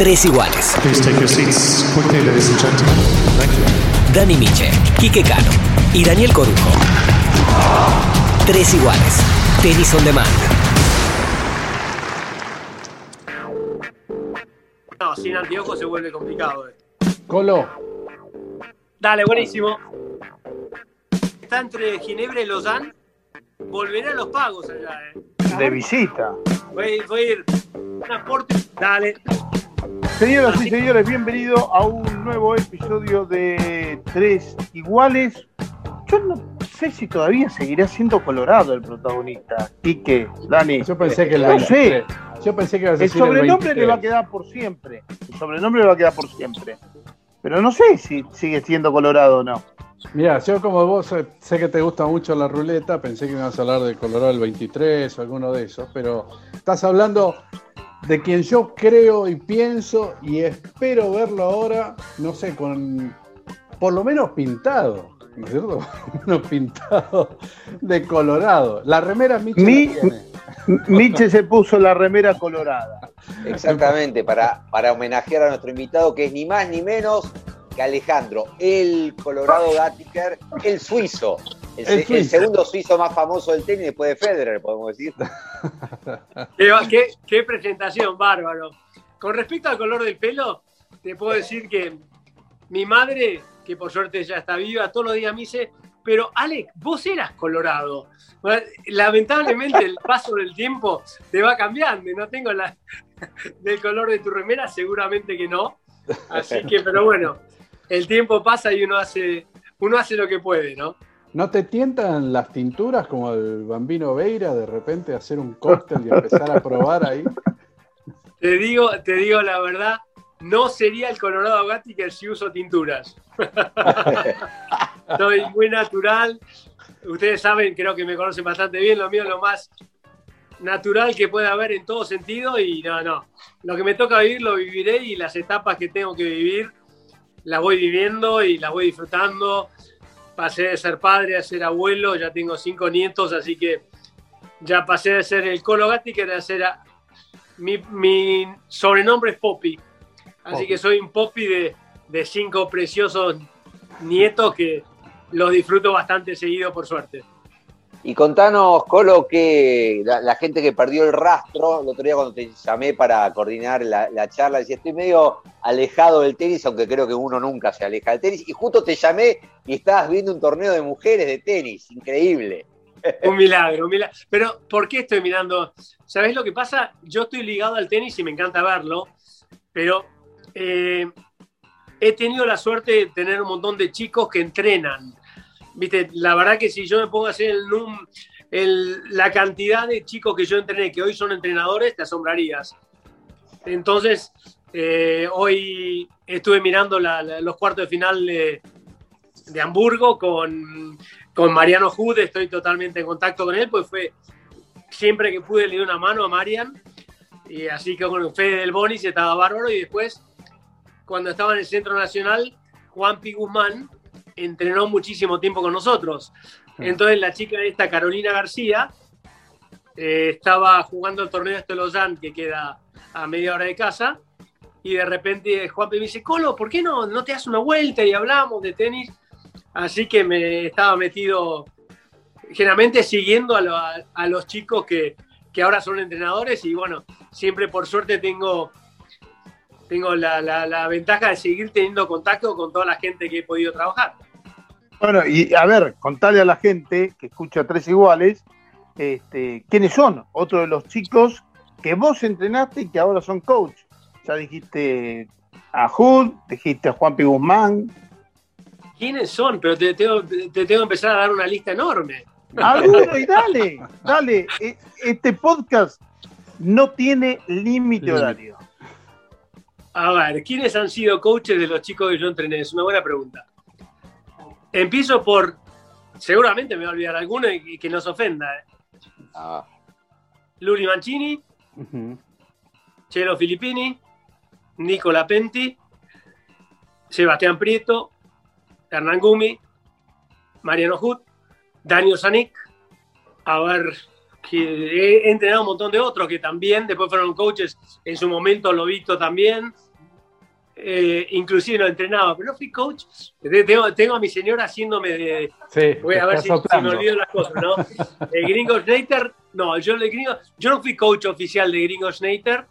Tres iguales. Dani Miche, Quique Cano y Daniel Corujo. Tres iguales. Tenis on demand. No, sin anteojos se vuelve complicado. eh. Colo, Dale, buenísimo. Está entre Ginebra y Lausanne. Volveré a los pagos allá, eh. De visita. Voy, voy a ir. Un aporte. Dale. Señoras y señores, bienvenidos a un nuevo episodio de Tres Iguales. Yo no sé si todavía seguirá siendo Colorado el protagonista. Quique, Dani. yo pensé que el No sé. 23. Yo pensé que ibas a El el sobrenombre le va a 23. quedar por siempre. El sobrenombre le va a quedar por siempre. Pero no sé si sigue siendo Colorado o no. Mira, yo como vos eh, sé que te gusta mucho la ruleta, pensé que ibas a hablar de Colorado del 23 o alguno de esos, pero estás hablando de quien yo creo y pienso y espero verlo ahora, no sé, con por lo menos pintado, ¿no es cierto? Por lo menos pintado de Colorado. La remera Michel Mi-. Nietzsche se puso la remera colorada. Exactamente, para, para homenajear a nuestro invitado, que es ni más ni menos que Alejandro, el Colorado Gattiker, el suizo. El, segundo suizo más famoso del tenis después de Federer, podemos decir. Qué, qué- qué presentación, bárbaro. Con respecto al color del pelo, te puedo decir que mi madre, que por suerte ya está viva, todos los días me dice, pero Alex, vos eras colorado. Bueno, Lamentablemente el paso del tiempo te va cambiando. No tengo la del color de tu remera, seguramente que no. Así que, pero bueno, el tiempo pasa y uno hace, uno hace lo que puede, ¿no? ¿No te tientan las tinturas como el Bambino Veira de repente hacer un cóctel y empezar a probar ahí? Te digo, te digo la verdad, no sería el Colorado Gattiker si uso tinturas. Soy muy natural. Ustedes saben, creo que me conocen bastante bien, lo mío es lo más natural que puede haber en todo sentido y no, no. Lo que me toca vivir lo viviré y las etapas que tengo que vivir las voy viviendo y las voy disfrutando. Pasé de ser padre a ser abuelo, ya tengo cinco nietos, así que ya pasé de ser el Colo Gattiker a ser a- mi, mi sobrenombre es Poppy. Así Poppy. que soy un Poppy de, de cinco preciosos nietos que los disfruto bastante seguido, por suerte. Y contanos, Colo, que la, gente que perdió el rastro, el otro día cuando te llamé para coordinar la, la charla, decía, estoy medio alejado del tenis, aunque creo que uno nunca se aleja del tenis, y justo te llamé y estabas viendo un torneo de mujeres de tenis, increíble. Un milagro, un milagro. Pero, ¿por qué estoy mirando? ¿Sabés lo que pasa? Yo estoy ligado al tenis y me encanta verlo, pero eh, he tenido la suerte de tener un montón de chicos que entrenan. Viste, la verdad que si yo me pongo a hacer el, num- la cantidad de chicos que yo entrené, que hoy son entrenadores, te asombrarías. Entonces, eh, hoy estuve mirando los cuartos de final de, de Hamburgo con, con Mariano Jude, estoy totalmente en contacto con él, pues fue siempre que pude le di una mano a Marian, y así que con Fede del Bonis estaba bárbaro, y después, cuando estaba en el Centro Nacional, Juan Pi Guzmán entrenó muchísimo tiempo con nosotros. Entonces la chica esta, Carolina García, eh, estaba jugando el torneo de Lausanne, que queda a media hora de casa, y de repente Juan Pi me dice, Colo, ¿por qué no, no te das una vuelta y hablamos de tenis? Así que me estaba metido, generalmente siguiendo a, lo- a- a los chicos que, que ahora son entrenadores y bueno, siempre por suerte tengo, tengo la, la- la ventaja de seguir teniendo contacto con toda la gente que he podido trabajar. Bueno, y a ver, contale a la gente que escucha Tres Iguales, este, quiénes son otros de los chicos que vos entrenaste y que ahora son coach. Ya dijiste a Hood, dijiste a Juan P. Guzmán. ¿Quiénes son? Pero te tengo, te tengo que empezar a dar una lista enorme. Alguno y dale, dale. E- Este podcast no tiene Límite. horario. A ver, ¿quiénes han sido coaches de los chicos que yo entrené? Es una buena pregunta. Empiezo por, seguramente me voy a olvidar alguno y y que no se ofenda. ¿eh? Ah, Luli Mancini. Chelo Filippini, Nicola Penti, Sebastián Prieto, Hernán Gumi, Mariano Hut, Daniel Sanic, a ver, que he entrenado un montón de otros que también después fueron coaches, en su momento Lobito también, eh, inclusive lo entrenaba, pero no fui coach. Tengo, tengo a mi señora haciéndome de... Sí, Voy a ver si, si, me olvido las cosas, ¿no? El Gringo Schneider, no, yo, el gringo, yo no fui coach oficial de Gringo Schneider,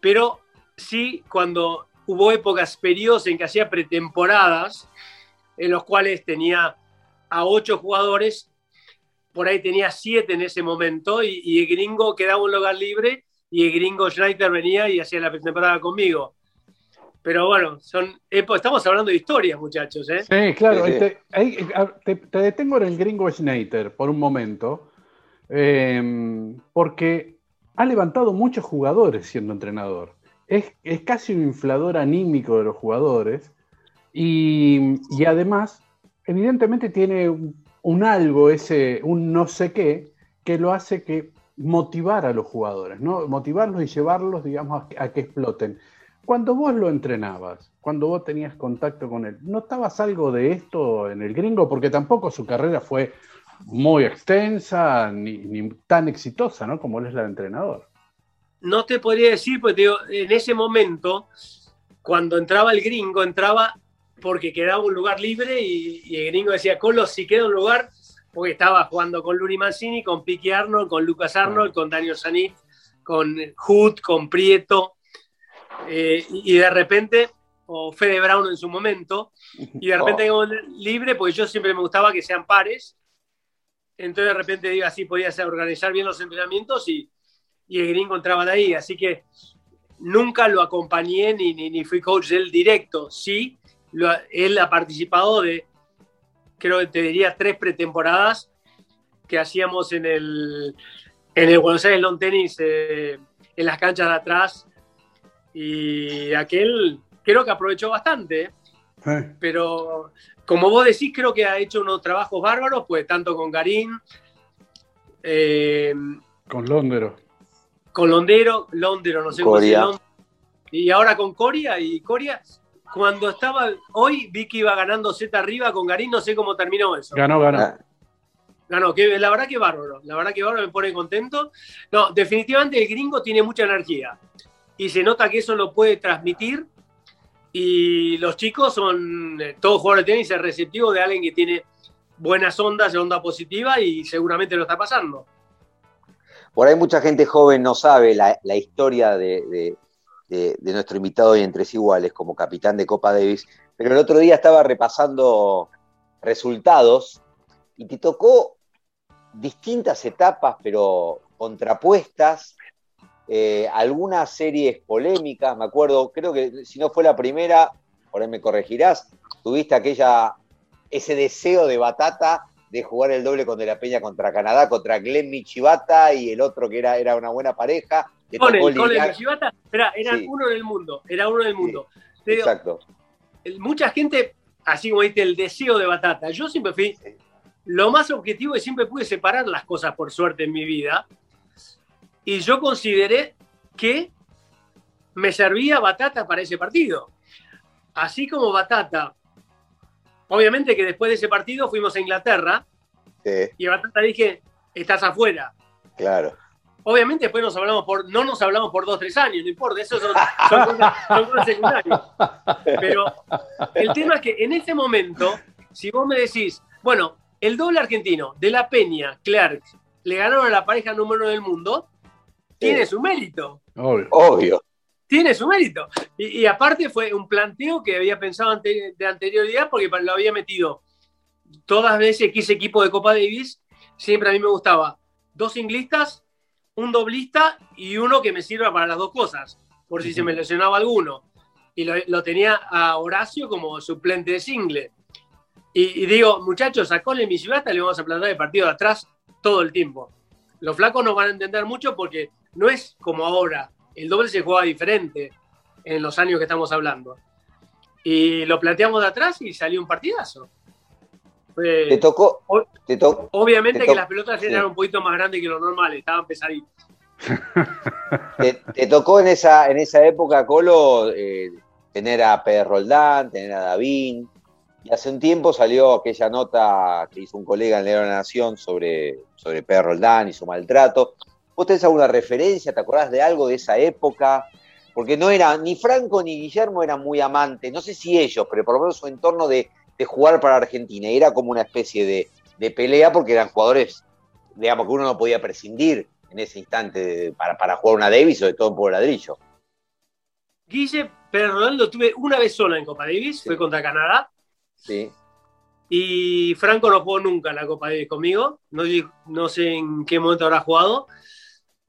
pero sí cuando hubo épocas, periodos en que hacía pretemporadas, en los cuales tenía a ocho jugadores, por ahí tenía siete en ese momento, y, y el gringo quedaba un lugar libre, y el gringo Schneider venía y hacía la pretemporada conmigo. Pero bueno, son estamos hablando de historias, muchachos. ¿eh? Sí, claro. Sí, sí. Te, ahí, te, te, detengo en el gringo Schneider por un momento, eh, porque ha levantado muchos jugadores siendo entrenador. Es, es, casi un inflador anímico de los jugadores y, y además, evidentemente tiene un, un, algo, ese, un no sé qué, que lo hace que motivar a los jugadores, ¿no? motivarlos y llevarlos, digamos, a, a que exploten. Cuando vos lo entrenabas, cuando vos tenías contacto con él, ¿notabas algo de esto en el gringo? Porque tampoco su carrera fue muy extensa ni, ni tan exitosa, ¿no? Como él es la de entrenador. No te podría decir, porque digo, en ese momento, cuando entraba el gringo, entraba porque quedaba un lugar libre y, y el gringo decía, Colo, si queda un lugar, porque estaba jugando con Luri Mancini, con Piqui Arnold, con Lucas Arnold, con Daniel Sanit, con Hood, con Prieto eh, y de repente, o Fede Brown en su momento, y de repente oh. libre, porque yo siempre me gustaba que sean pares, entonces de repente digo así podía ser, organizar bien los entrenamientos y, y el gringo entraba de ahí, así que nunca lo acompañé ni, ni, ni fui coach del directo, sí, lo, él ha participado de, creo que te diría, tres pretemporadas que hacíamos en el, en el Buenos Aires Long Tennis, eh, en las canchas de atrás, y aquel creo que aprovechó bastante. Sí. Pero como vos decís, creo que ha hecho unos trabajos bárbaros, pues tanto con Garín. Eh, con Londero. Con Londero, Londero, no sé cómo se llama. Y ahora con Coria. Y Coria, cuando estaba. Hoy vi que iba ganando Z arriba con Garín, no sé cómo terminó eso. Ganó, ganó. Ah. Ganó, que la verdad que bárbaro. La verdad que bárbaro me pone contento. No, definitivamente el gringo tiene mucha energía y se nota que eso lo puede transmitir. Y los chicos son, eh, todos jugadores de tenis, es receptivo de alguien que tiene buenas ondas, de onda positiva y seguramente lo está pasando. Por ahí mucha gente joven no sabe la, historia de, de, nuestro invitado hoy en Tres Iguales como capitán de Copa Davis, pero el otro día estaba repasando resultados y te tocó distintas etapas, pero contrapuestas, eh, algunas series polémicas, me acuerdo, creo que si no fue la primera, por ahí me corregirás, tuviste aquella, ese deseo de Batata de jugar el doble con De La Peña contra Canadá, contra Glenn Michibata y el otro que era, era una buena pareja. Con el, con el Michibata, era, eran sí. uno del mundo, era uno del mundo. Sí, exacto. Mucha gente, así como dijiste, el deseo de Batata. Yo siempre fui sí. lo más objetivo y siempre pude separar las cosas por suerte en mi vida y yo consideré que me servía Batata para ese partido. Así como Batata, obviamente que después de ese partido fuimos a Inglaterra sí. y a Batata dije, estás afuera. Claro. Obviamente después nos hablamos por, no nos hablamos por dos, tres años, no importa, eso son, son, cosas, son cosas secundarias. Pero el tema es que en ese momento, si vos me decís, bueno, el doble argentino de La Peña, Clark, le ganaron a la pareja número uno del mundo, tiene su mérito. Obvio. Obvio. Tiene su mérito. Y, y, aparte fue un planteo que había pensado ante, de anterioridad porque lo había metido todas veces que hice equipo de Copa Davis, siempre a mí me gustaba dos singlistas, un doblista y uno que me sirva para las dos cosas, por si uh -huh. se me lesionaba alguno. Y lo, lo, tenía a Horacio como suplente de single. Y, y digo, muchachos, a Colin Michibata le vamos a plantar el partido de atrás todo el tiempo. Los flacos no van a entender mucho porque no es como ahora. El doble se juega diferente en los años que estamos hablando. Y lo planteamos de atrás y salió un partidazo. Fue, te tocó. Te to obviamente te que las pelotas sí. eran un poquito más grandes que lo normal, estaban pesaditas. te, te, tocó en esa, en esa época, Colo, eh, tener a Pedro Roldán, tener a Davín. Y hace un tiempo salió aquella nota que hizo un colega en León Nación sobre, sobre Pedro Roldán y su maltrato. ¿Vos tenés alguna referencia? ¿Te acordás de algo de esa época? porque no era, ni Franco ni Guillermo eran muy amantes, no sé si ellos, pero por lo menos su entorno de, de jugar para Argentina, era como una especie de, de, pelea porque eran jugadores, digamos, que uno no podía prescindir en ese instante para, para jugar una Davis, sobre todo por ladrillo. Guille, pero Ronaldo tuve una vez sola en Copa Davis, sí. fue contra Canadá. Sí. Y Franco no jugó nunca en la Copa Davis conmigo. No, no sé en qué momento habrá jugado.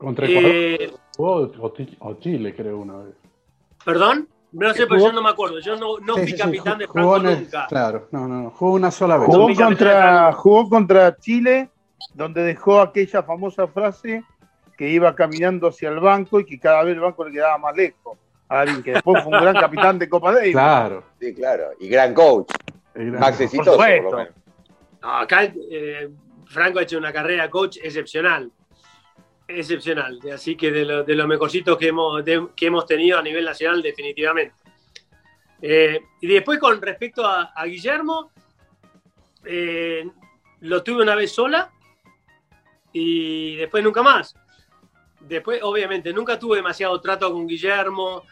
Contra eh, jugó o Chile, creo, una vez. ¿Perdón? No sé, pero yo no me acuerdo. Yo no, no sí, fui sí, capitán de Franco el, nunca. Claro, no, no, jugó una sola vez. Jugó contra, jugó contra Chile, donde dejó aquella famosa frase que iba caminando hacia el banco y que cada vez el banco le quedaba más lejos. A alguien que después fue un gran capitán de Copa Davis. Claro. Sí, claro. Y gran coach. Más exitoso, por, por lo menos. No, acá eh, Franco ha hecho una carrera coach excepcional. Excepcional. Así que de, lo, de los mejorcitos que hemos, que hemos tenido a nivel nacional, definitivamente. Eh, y después, con respecto a, Guillermo, eh, lo tuve una vez sola y después nunca más. Después, obviamente, nunca tuve demasiado trato con Guillermo.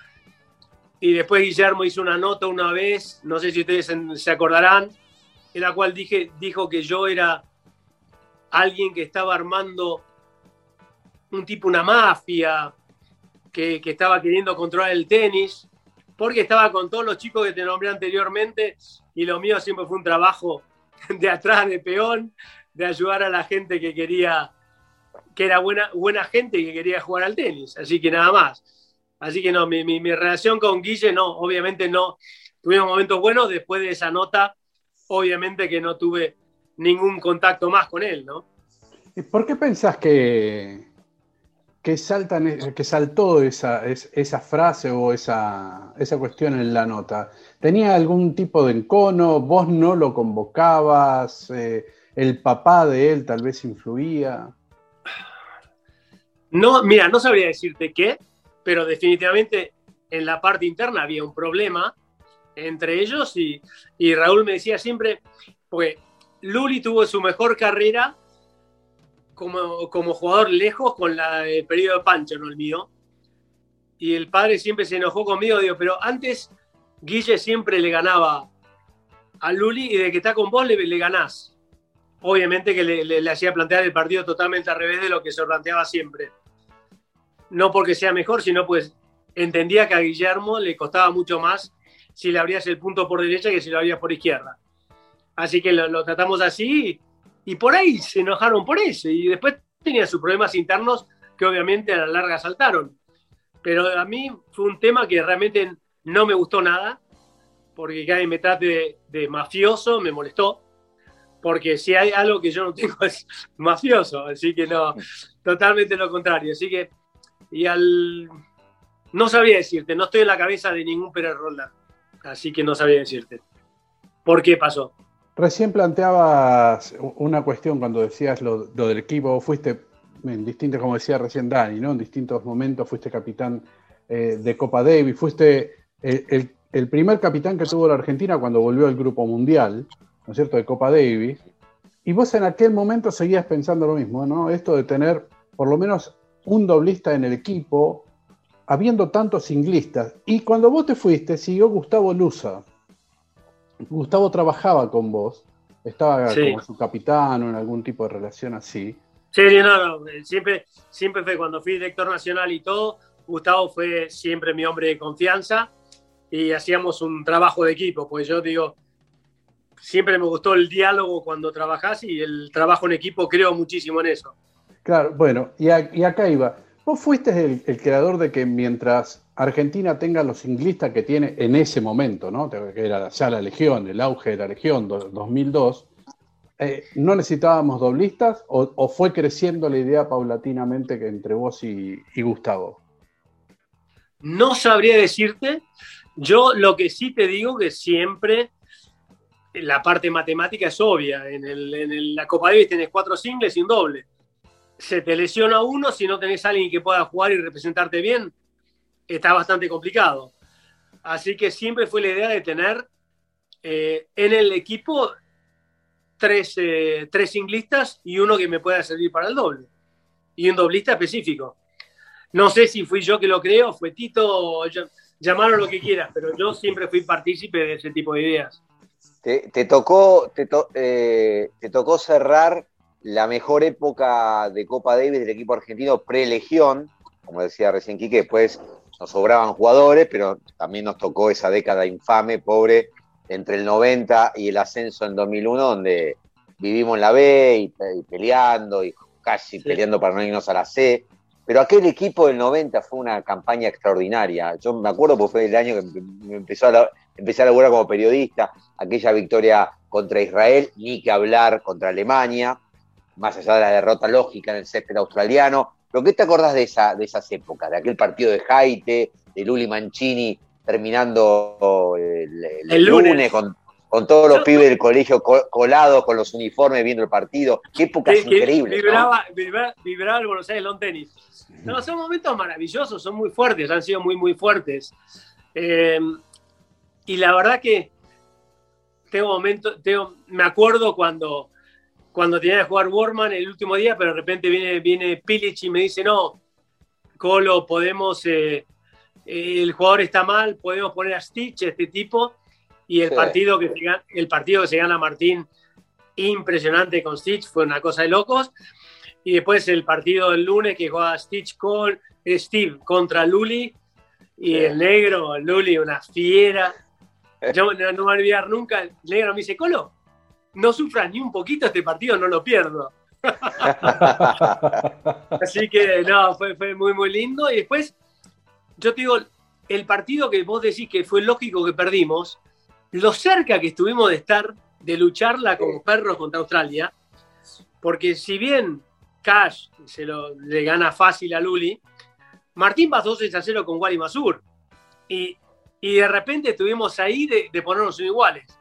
Y después Guillermo hizo una nota una vez, no sé si ustedes se acordarán, en la cual dijo que yo era alguien que estaba armando un tipo, una mafia, que, que, estaba queriendo controlar el tenis, porque estaba con todos los chicos que te nombré anteriormente y lo mío siempre fue un trabajo de atrás, de peón, de ayudar a la gente que quería, que era buena, buena gente y que quería jugar al tenis. Así que nada más. Así que no, mi, mi, relación con Guille, no, obviamente no. Tuvimos momentos buenos, después de esa nota, obviamente que no tuve ningún contacto más con él, ¿no? ¿Y por qué pensás que, que, saltan, que saltó esa, esa frase o esa, esa cuestión en la nota? ¿Tenía algún tipo de encono? ¿Vos no lo convocabas? Eh, ¿El papá de él tal vez influía? No, mira, no sabría decirte qué, pero definitivamente en la parte interna había un problema entre ellos y, y Raúl me decía siempre, pues Luli tuvo su mejor carrera como, como jugador lejos con la, el periodo de Pancho, no el mío. Y el padre siempre se enojó conmigo, digo, pero antes Guille siempre le ganaba a Luli y de que está con vos le, le ganás. Obviamente que le, le, le hacía plantear el partido totalmente al revés de lo que se planteaba siempre no porque sea mejor, sino pues entendía que a Guillermo le costaba mucho más si le abrías el punto por derecha que si lo abrías por izquierda. Así que lo, lo, tratamos así y por ahí se enojaron por eso y después tenía sus problemas internos que obviamente a la larga saltaron. Pero a mí fue un tema que realmente no me gustó nada, porque que me trate de, de mafioso me molestó, porque si hay algo que yo no tengo es mafioso, así que no, totalmente lo contrario. Así que y al... No sabía decirte, no estoy en la cabeza de ningún Pérez Roldán, así que no sabía decirte. ¿Por qué pasó? Recién planteabas una cuestión cuando decías lo, del equipo, fuiste en distintos, como decía recién Dani, ¿no? En distintos momentos fuiste capitán eh, de Copa Davis, fuiste el, el, primer capitán que tuvo la Argentina cuando volvió al Grupo Mundial, ¿no es cierto?, de Copa Davis. Y vos en aquel momento seguías pensando lo mismo, ¿no? Esto de tener por lo menos un doblista en el equipo, habiendo tantos singlistas. Y cuando vos te fuiste, siguió Gustavo Luza. Gustavo trabajaba con vos, estaba sí. como su capitán o en algún tipo de relación así. Sí, no, no, siempre, siempre fue cuando fui director nacional y todo, Gustavo fue siempre mi hombre de confianza y hacíamos un trabajo de equipo, pues yo digo, siempre me gustó el diálogo cuando trabajás y el trabajo en equipo creo muchísimo en eso. Claro, bueno, y, a, y acá iba. Vos fuiste el, el, creador de que mientras Argentina tenga los singlistas que tiene en ese momento, ¿no? Que era ya la Legión, el auge de la Legión, 2002, eh, ¿no necesitábamos doblistas o, fue creciendo la idea paulatinamente que entre vos y, Gustavo? No sabría decirte. Yo lo que sí te digo que siempre la parte matemática es obvia. En el, la Copa Davis tenés cuatro singles y un doble se te lesiona uno, si no tenés a alguien que pueda jugar y representarte bien, está bastante complicado. Así que siempre fue la idea de tener eh, en el equipo tres, eh, tres singlistas y uno que me pueda servir para el doble. Y un doblista específico. No sé si fui yo que lo creo, fue Tito, llamarlo lo que quieras, pero yo siempre fui partícipe de ese tipo de ideas. Te, tocó, te, eh, te, tocó cerrar la mejor época de Copa Davis del equipo argentino pre-legión, como decía recién Quique, después nos sobraban jugadores, pero también nos tocó esa década infame, pobre, entre el 90 y el ascenso en 2001, donde vivimos en la B y, peleando y casi peleando para no irnos a la C. Pero aquel equipo del 90 fue una campaña extraordinaria. Yo me acuerdo porque fue el año que me empezó a empecé a laburar como periodista, aquella victoria contra Israel, ni que hablar contra Alemania, más allá de la derrota lógica en el césped australiano. ¿Pero qué te acordás de, esa, de esas épocas? De aquel partido de Haite, de Luli Mancini terminando el, lunes, con, todos los pibes del colegio colados con los uniformes viendo el partido. Qué épocas increíbles. Vibraba, vibraba, el Buenos Aires Long Tennis. No, son momentos maravillosos, son muy fuertes, han sido muy, muy fuertes. Eh, y la verdad que tengo momentos, tengo, me acuerdo cuando, cuando tenía que jugar Warman el último día, pero de repente viene, viene Pilic y me dice, no, Colo, podemos, eh, el jugador está mal, podemos poner a Stitch, este tipo, y el, partido que se gana, el partido que se gana Martín, impresionante con Stitch, fue una cosa de locos. Y después el partido del lunes que juega Stitch con Steve contra Luli, y el negro, Luli, una fiera. Yo no, me voy a olvidar nunca. El negro me dice, Colo, no sufras ni un poquito este partido, no lo pierdo. Así que no, fue, fue muy, muy lindo. Y después, yo te digo, el partido que vos decís que fue lógico que perdimos, lo cerca que estuvimos de estar, de lucharla como perros contra Australia, porque si bien Cash se lo, le gana fácil a Luli, Martín pasó 6 a 0 con Wally Masur. Y y de repente estuvimos ahí de, ponernos iguales.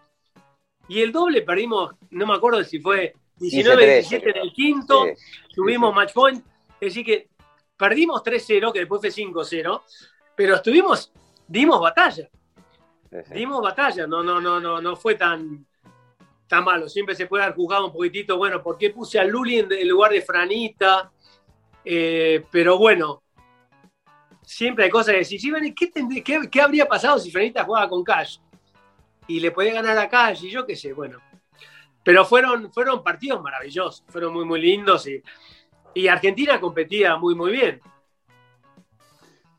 Y el doble perdimos, no me acuerdo si fue 19-17 en el quinto, tuvimos match point, es decir que perdimos 3-0, que después fue 5-0, pero estuvimos, dimos batalla. Dimos batalla, no, no, no, no, no fue tan, tan malo. Siempre se puede haber jugado un poquitito, bueno, ¿por qué puse a Luli en lugar de Franita? Eh, pero bueno, siempre hay cosas que decir, ¿qué, qué, habría pasado si Franita jugaba con Cash? Y le podía ganar a y yo qué sé, bueno. Pero fueron, fueron partidos maravillosos, fueron muy, muy lindos y, y Argentina competía muy, muy bien.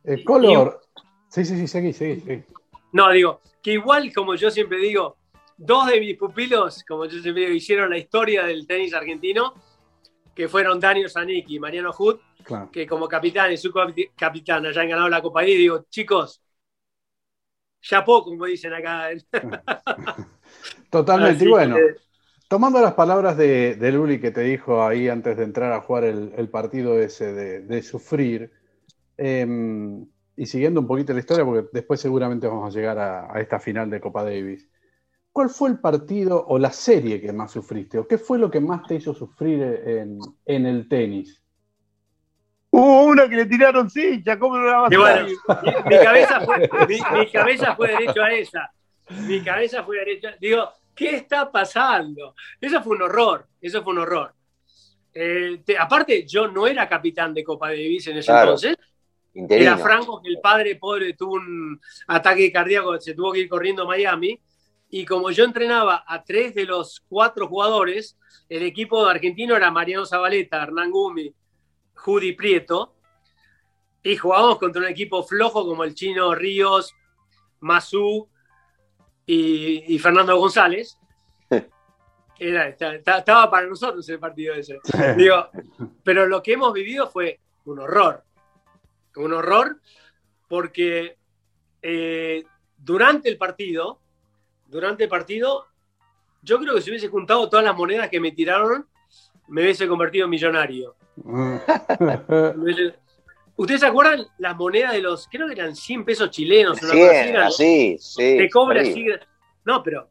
El color. sí, sí, sí, seguí, seguí, No, digo, que igual, como yo siempre digo, dos de mis pupilos, como yo siempre digo, hicieron la historia del tenis argentino, que fueron Daniel Zanik y Mariano Hood, que como capitán y su capitán hayan ganado la Copa y digo, chicos, ya poco, como dicen acá. Totalmente, y bueno, tomando las palabras de, de, Luli que te dijo ahí antes de entrar a jugar el, partido ese de, sufrir, em, y siguiendo un poquito la historia, porque después seguramente vamos a llegar a, esta final de Copa Davis. ¿Cuál fue el partido o la serie que más sufriste? ¿O qué fue lo que más te hizo sufrir en, en el tenis? Hubo una que le tiraron ya ¿cómo no la vas a mi, cabeza fue, mi, cabeza fue derecho a esa. Mi cabeza fue derecho Digo, ¿qué está pasando? Eso fue un horror, eso fue un horror. Eh, aparte, yo no era capitán de Copa Davis en ese entonces. Era Franco, que el padre pobre tuvo un ataque cardíaco, se tuvo que ir corriendo a Miami. Y como yo entrenaba a tres de los cuatro jugadores, el equipo argentino era Mariano Zabaleta, Hernán Gumi, Judy Prieto, y jugábamos contra un equipo flojo como el chino Ríos, Mazú y, Fernando González. estaba para nosotros el partido ese. Digo, pero lo que hemos vivido fue un horror. Un horror porque eh, durante el partido, durante el partido, yo creo que si hubiese juntado todas las monedas que me tiraron, me hubiese convertido en millonario. ¿Ustedes se acuerdan las monedas de los, creo que eran 100 pesos chilenos? Una 100, sí, sí. Te cobra así. No, pero.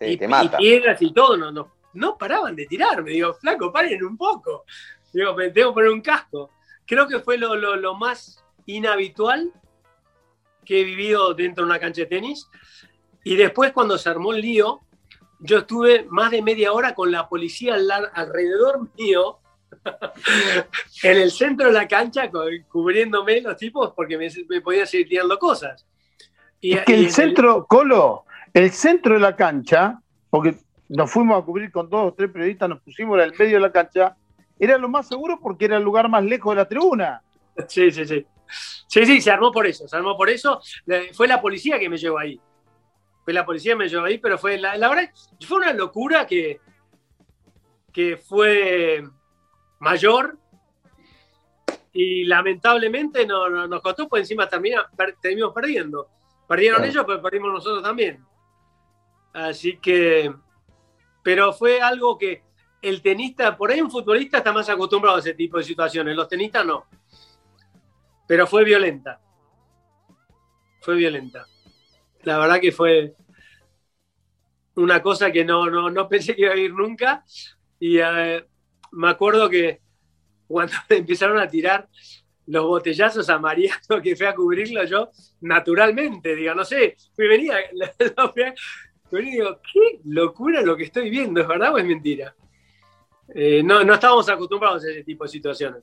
y, piedras y todo, no, no, no paraban de tirarme. Digo, flaco, paren un poco. Digo, me tengo que poner un casco. Creo que fue lo, lo, más inhabitual que he vivido dentro de una cancha de tenis. Y después, cuando se armó el lío, yo estuve más de media hora con la policía alrededor mío en el centro de la cancha, cu- cubriéndome los tipos porque me, me podían seguir tirando cosas. Y, Es que y el centro, Colo, el centro de la cancha, porque nos fuimos a cubrir con dos o tres periodistas, nos pusimos en el medio de la cancha, era lo más seguro porque era el lugar más lejos de la tribuna. Sí, sí, sí. Sí, sí, se armó por eso, se armó por eso. Fue la policía que me llevó ahí. Fue la policía me llevó ahí, pero fue la, la verdad, fue una locura que, que fue mayor y lamentablemente no, no- nos costó, pues encima termina, per- terminamos perdiendo. Perdieron Claro. ellos, pero perdimos nosotros también. Así que, pero fue algo que el tenista, por ahí un futbolista está más acostumbrado a ese tipo de situaciones, los tenistas no. Pero fue violenta. Fue violenta. La verdad que fue una cosa que no, no, no pensé que iba a vivir nunca. Y eh, me acuerdo que cuando empezaron a tirar los botellazos a Mariano, que fue a cubrirlo yo, naturalmente, digo, no sé, fui venía, lo fui a- fui y digo, qué locura lo que estoy viendo, ¿es verdad o es mentira? Eh, no, no estábamos acostumbrados a ese tipo de situaciones.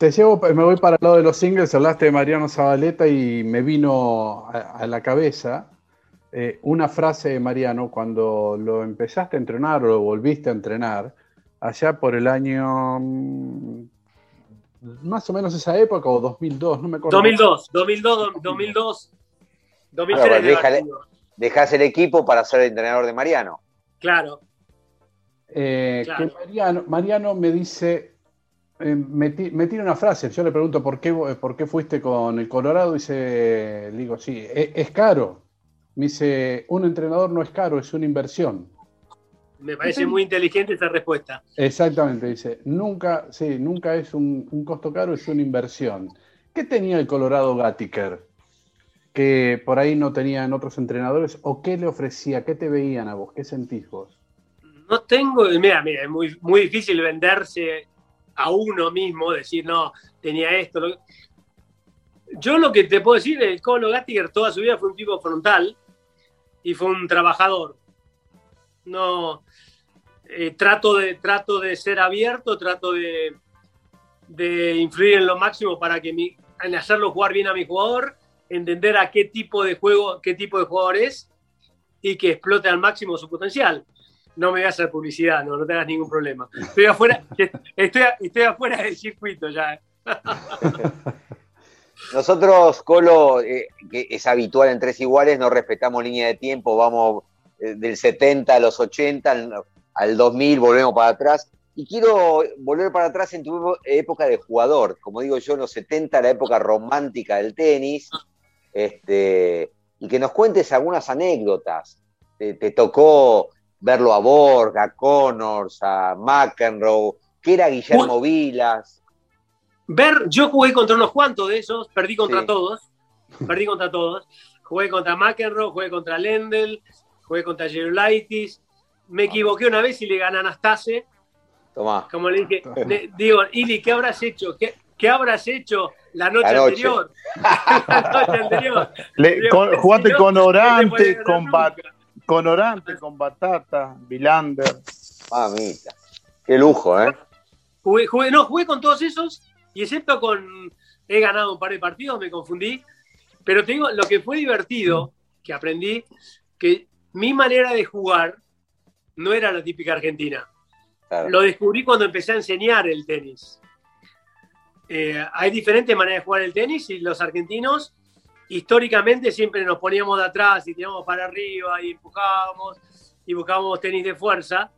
Te llevo, me voy para el lado de los singles, hablaste de Mariano Zabaleta y me vino a, a la cabeza eh, una frase de Mariano cuando lo empezaste a entrenar o lo volviste a entrenar, allá por el año mm, más o menos esa época o 2002, no me acuerdo. 2002, 2002, 2002, 2003. Claro, debe haber déjale- sido. Dejás el equipo para ser el entrenador de Mariano. Claro, Eh, Claro. que Mariano, Mariano me dice, eh, me, ti- me tira una frase, yo le pregunto por qué, por qué fuiste con el Colorado, dice, le digo, sí, e- es, caro. Me dice, un entrenador no es caro, es una inversión. me parece muy inteligente esa respuesta. Exactamente, dice, nunca, sí, nunca es un, un costo caro, es una inversión. ¿Qué tenía el Colorado Gattiker? Que por ahí no tenían otros entrenadores, o qué le ofrecía, qué te veían a vos, qué sentís vos. No tengo, mira, mira, es muy, muy difícil venderse a uno mismo, decir, no, tenía esto. Yo lo que te puedo decir, el Colo Gattiger toda su vida fue un tipo frontal y fue un trabajador. No, eh, trato, de, trato de ser abierto, trato de, de influir en lo máximo para que mi, en hacerlo jugar bien a mi jugador, entender a qué tipo de juego, qué tipo de jugador es y que explote al máximo su potencial no me voy a hacer publicidad, no, no tengas ningún problema. Estoy afuera, estoy, estoy afuera del circuito ya. Nosotros, Colo, eh, que es habitual en tres iguales, no respetamos línea de tiempo, vamos eh, del 70 a los 80, al, al 2000, volvemos para atrás. Y quiero volver para atrás en tu época de jugador, como digo yo, en los 70, la época romántica del tenis, este, y que nos cuentes algunas anécdotas. Te tocó verlo a Borg, a Connors, a McEnroe, que era Guillermo Vilas. Ver, yo jugué contra unos cuantos de esos, perdí contra Sí. todos, perdí contra todos. Jugué contra McEnroe, jugué contra Lendl, jugué contra Gerolaitis. Me equivoqué una vez y le gané a Anastase. Tomá. Como le dije, le- digo, Ili, ¿qué habrás hecho? ¿Qué, qué habrás hecho la noche, La noche. anterior? la noche anterior. Le- Digo, con- jugaste con Orante, con, Bat- nunca. Con Orante, con Batata, Vilander. Mamita. Qué lujo, ¿eh? Jugué, jugué- no, jugué con todos esos y excepto con. He ganado un par de partidos, me confundí. Pero te digo, lo que fue divertido, que aprendí, que mi manera de jugar no era la típica argentina. Claro. Lo descubrí cuando empecé a enseñar el tenis. Eh, hay diferentes maneras de jugar el tenis y los argentinos históricamente siempre nos poníamos de atrás y tirábamos para arriba y empujábamos y buscábamos tenis de fuerza.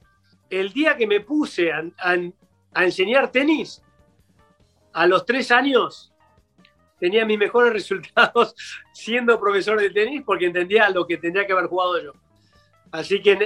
El día que me puse a, a- a enseñar tenis, a los tres años, tenía mis mejores resultados siendo profesor de tenis porque entendía lo que tendría que haber jugado yo. Así que en-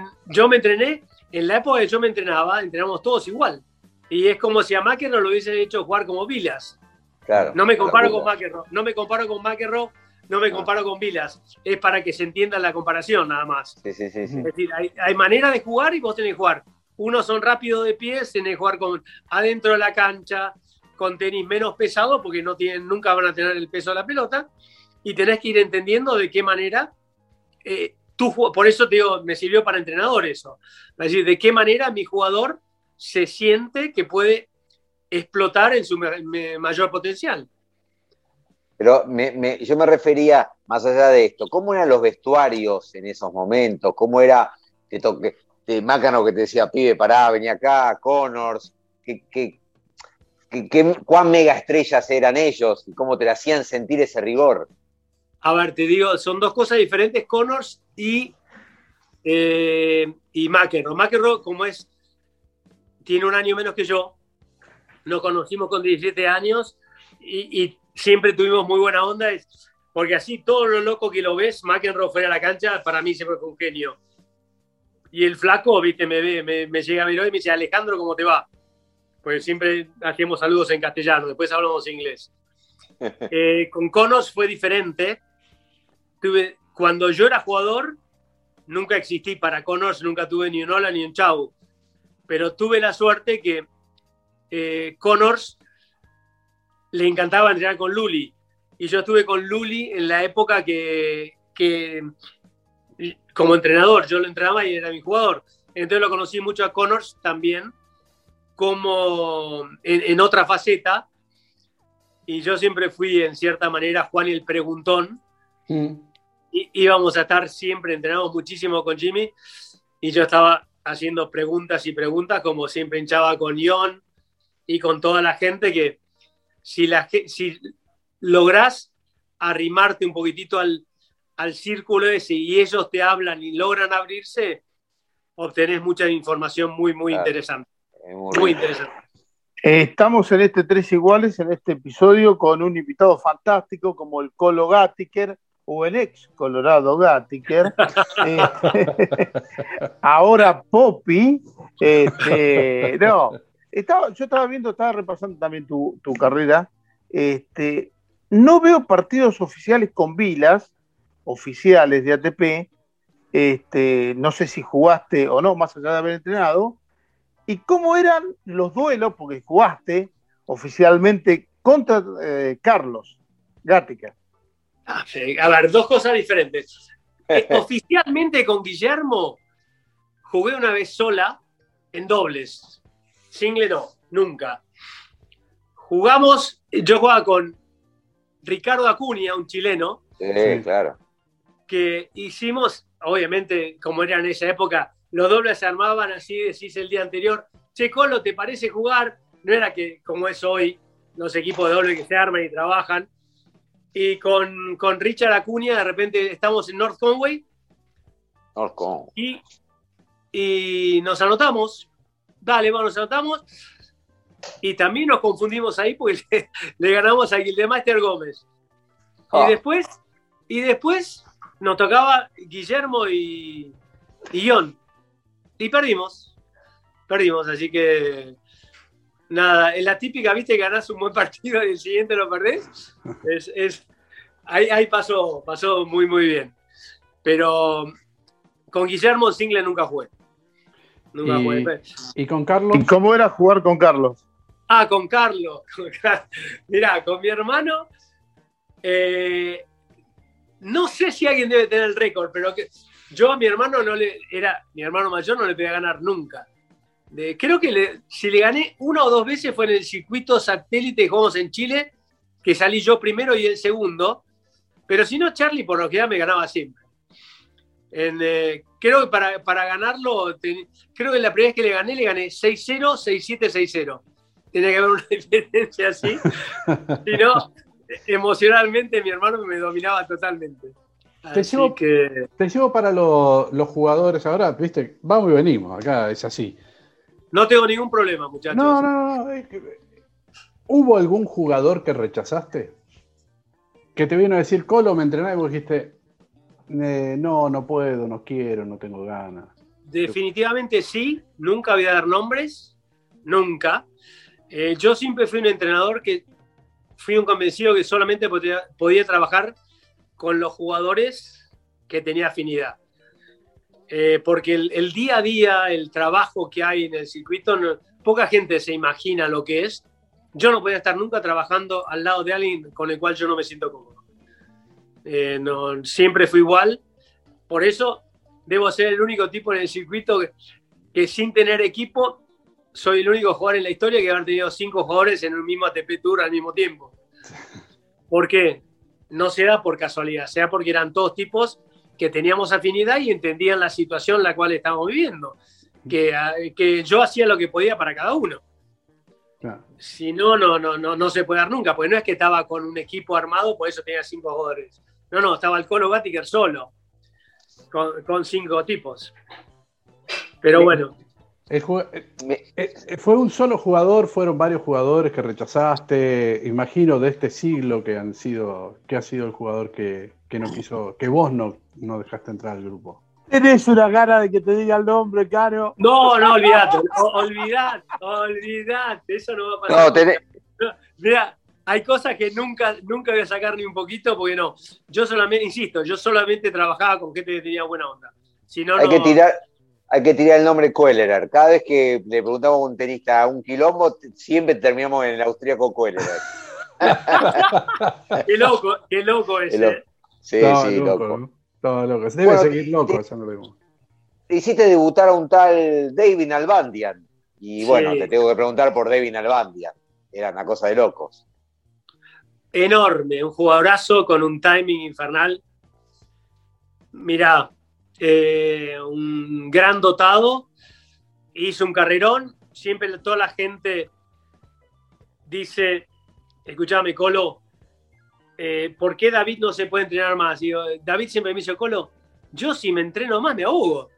en- yo me entrené, en la época que yo me entrenaba, entrenamos todos igual. Y es como si a McEnroe lo hubiesen hecho jugar como Vilas. Claro. No me comparo con. McEnroe, no me comparo con McEnroe, no me comparo con Vilas. Es para que se entienda la comparación nada más. Sí, sí, sí. Es decir, hay, hay manera de jugar y vos tenés que jugar. Unos son rápidos de pies, tenés que jugar con, adentro de la cancha, con tenis menos pesado, porque no tienen, nunca van a tener el peso de la pelota, y tenés que ir entendiendo de qué manera eh, tú, por eso te digo, me sirvió para entrenador eso. Es decir, de qué manera mi jugador se siente que puede explotar en su mayor potencial. Pero yo me refería, más allá de esto, ¿cómo eran los vestuarios en esos momentos? ¿Cómo era que toque, Mácano que te decía, pibe, pará, venía acá, Connors? ¿Qué, cuán mega estrellas eran ellos y cómo te hacían sentir ese rigor? A ver, te digo, son dos cosas diferentes, Connors y, eh, y McEnroe. McEnroe, como es, tiene un año menos que yo, nos conocimos con 17 años y, siempre tuvimos muy buena onda, porque así todo lo loco que lo ves, McEnroe fuera de la cancha, para mí siempre fue un genio. Y el flaco, viste, me, me, me llega a mirar y me dice, Alejandro, ¿cómo te va? Pues siempre hacemos saludos en castellano, después hablamos inglés. Eh, con Conos fue diferente. Tuve, cuando yo era jugador, nunca existí para Conos, nunca tuve ni un hola ni un chau. Pero tuve la suerte que eh, Connors le encantaba entrenar con Luli. Y yo estuve con Luli en la época que, como entrenador, yo lo entrenaba y era mi jugador. Entonces lo conocí mucho a Connors también, como en, otra faceta. Y yo siempre fui, en cierta manera, Juan el preguntón. Mm. Y, íbamos a estar siempre, entrenamos muchísimo con Jimmy. Y yo estaba haciendo preguntas y preguntas, como siempre hinchaba con Ion, y con toda la gente que si, la, si logras arrimarte un poquitito al, al círculo ese y ellos te hablan y logran abrirse, obtenés mucha información muy, muy interesante. Muy, interesante. Estamos en este Tres Iguales, en este episodio, con un invitado fantástico como el Colo Gattiker, o el ex Colorado Gattiker, este, ahora Poppy, este, no, yo estaba viendo, estaba repasando también tu, carrera. Este, no veo partidos oficiales con Vilas, oficiales de ATP. Este, no sé si jugaste o no, más allá de haber entrenado. ¿Y cómo eran los duelos? Porque jugaste oficialmente contra eh, Carlos Gática. Ah, a ver, dos cosas diferentes. Eh, oficialmente con Guillermo jugué una vez sola en dobles Single no, nunca. Jugamos, yo jugaba con Ricardo Acuña, un chileno. Sí, claro. Que hicimos, obviamente, como era en esa época, los dobles se armaban así, decís el día anterior, che, Colo, ¿te parece jugar? No era que, como es hoy, los equipos de doble que se arman y trabajan. Y con, con Richard Acuña, de repente estamos en North Conway. North Conway. Y, y nos anotamos dale, bueno, nos anotamos. Y también nos confundimos ahí porque le, ganamos a Gildemeister Gómez. Y ah. después, y después nos tocaba Guillermo y, y John. Y perdimos. Perdimos, así que nada, en la típica, viste, ganás un buen partido y el siguiente lo perdés. Es, es, ahí, ahí pasó, pasó muy, muy bien. Pero con Guillermo Single nunca jugué y, con Carlos. ¿Y cómo era jugar con Carlos? Ah, con Carlos. Mirá, con mi hermano. Eh, no sé si alguien debe tener el récord, pero que, yo a mi hermano no le. Era mi hermano mayor, no le podía ganar nunca. creo que si le gané una o dos veces fue en el circuito satélite que jugamos en Chile, que salí yo primero y el segundo. Pero si no, Charlie por lo que ya me ganaba siempre. Eh, creo que para, para ganarlo, creo que la primera vez que le gané, le gané 6-0, 6-7, 6-0. Tenía que haber una diferencia así. si no, emocionalmente mi hermano me dominaba totalmente. Te llevo, que... te llevo para los jugadores ahora, viste, vamos y venimos, acá es así. No tengo ningún problema, muchachos. No, no, no. ¿Hubo algún jugador que rechazaste? Que te vino a decir, Colo, me entrenás y vos dijiste, eh, no, no puedo, no quiero, no tengo ganas. Definitivamente sí, nunca voy a dar nombres, nunca. Eh, yo siempre fui un entrenador que fui un convencido que solamente podía, trabajar con los jugadores que tenía afinidad. Eh, porque el, día a día, el trabajo que hay en el circuito, poca gente se imagina lo que es. Yo no podía estar nunca trabajando al lado de alguien con el cual yo no me siento cómodo. Eh, no, siempre fue igual. Por eso debo ser el único tipo en el circuito que, sin tener equipo soy el único jugador en la historia que haber tenido cinco jugadores en un mismo ATP Tour al mismo tiempo. ¿Por qué? No se da por casualidad, sea porque eran todos tipos que teníamos afinidad y entendían la situación en la cual estábamos viviendo. Que, que yo hacía lo que podía para cada uno. Claro. Si no, no, no, no, no se puede dar nunca, porque no es que estaba con un equipo armado, por eso tenía cinco jugadores. No, no, estaba el Colo Batiker solo, con, con cinco tipos. Pero bueno, El Me- eh, eh, ¿Fue un solo jugador? ¿Fueron varios jugadores que rechazaste? Imagino de este siglo que han sido, que ha sido el jugador que, que no quiso, que vos no, no dejaste entrar al grupo. Tenés una gana de que te diga el nombre, Caro. no, no, olvidate, olvidate, olvidate, eso no va a pasar. No, tenés, Mira, hay cosas que nunca, nunca voy a sacar ni un poquito, porque no. Yo solamente, insisto, yo solamente trabajaba con gente que tenía buena onda. Si no, hay no. que tirar, hay que tirar el nombre Koellerer. Cada vez que le preguntamos a un tenista un quilombo, siempre terminamos en el austríaco Koellerer. Qué loco, qué loco ese. Qué loco. Sí, sí, loco, loco. Estaba loco. Debe Bueno, seguir loco, eso no lo digo. Hiciste debutar a un tal David Albandian. Y Sí. bueno, te tengo que preguntar por David Albandian. Era una cosa de locos. Enorme, un jugadorazo con un timing infernal. Mirá, eh, un gran dotado, hizo un carrerón. Siempre toda la gente dice, escúchame, Colo, eh, ¿por qué David no se puede entrenar más? David siempre me dice, Colo, yo si me entreno más me ahogo.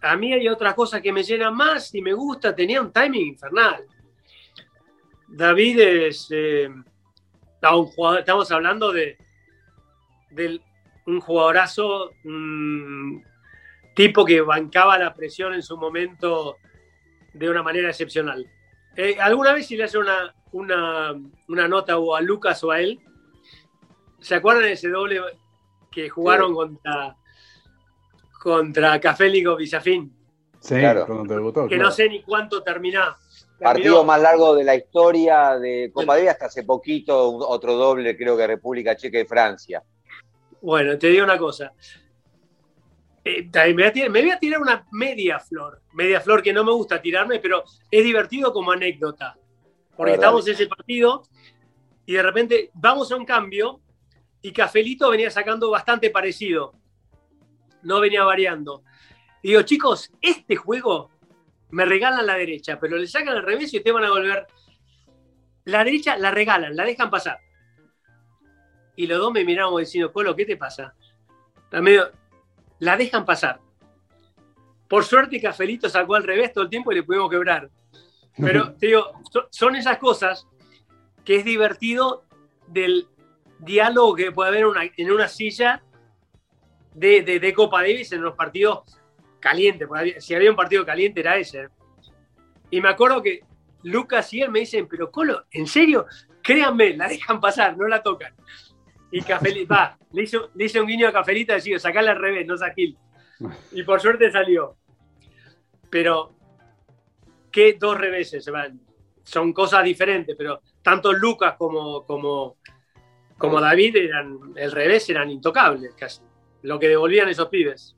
A mí hay otras cosas que me llenan más y me gusta, tenía un timing infernal. David es eh, no, un jugador- estamos hablando de, de un jugadorazo, un tipo que bancaba la presión en su momento de una manera excepcional. Eh, ¿Alguna vez si le hace una, una, una nota o a Lucas o a él? ¿Se acuerdan de ese doble que jugaron contra, contra Cafélico Villafín? Sí, Claro. cuando te debutó. Que claro. no sé ni cuánto termina. Partido más largo de la historia de Copa Davis hasta hace poquito, otro doble, creo que República Checa y Francia. Bueno, te digo una cosa. Eh, me, voy a tirar, me voy a tirar una media flor. Media flor que no me gusta tirarme, pero es divertido como anécdota. Porque estamos en ese partido y de repente vamos a un cambio y Cafelito venía sacando bastante parecido. No venía variando. Y digo, chicos, este juego me regalan la derecha, pero le sacan al revés y ustedes van a volver. La derecha la regalan, la dejan pasar. Y los dos me miramos diciendo, Colo, ¿qué te pasa? Medio- La dejan pasar. Por suerte, Cafelito sacó al revés todo el tiempo y le pudimos quebrar. Pero te digo, so- son esas cosas que es divertido del diálogo que puede haber una- en una silla de, de- de Copa Davis en los partidos había- si había un partido caliente era ese. Y me acuerdo que Lucas y él me dicen, pero Colo, ¿en serio? Créanme, la dejan pasar, no la tocan. Y Cafelito, va, le hizo, le un guiño a Cafelito y decía, sacala al revés, no saquil. Y por suerte salió. Pero, ¿qué dos reveses? Van, Son cosas diferentes, pero tanto Lucas como, como, como David eran, el revés eran intocables casi. Lo que devolvían esos pibes.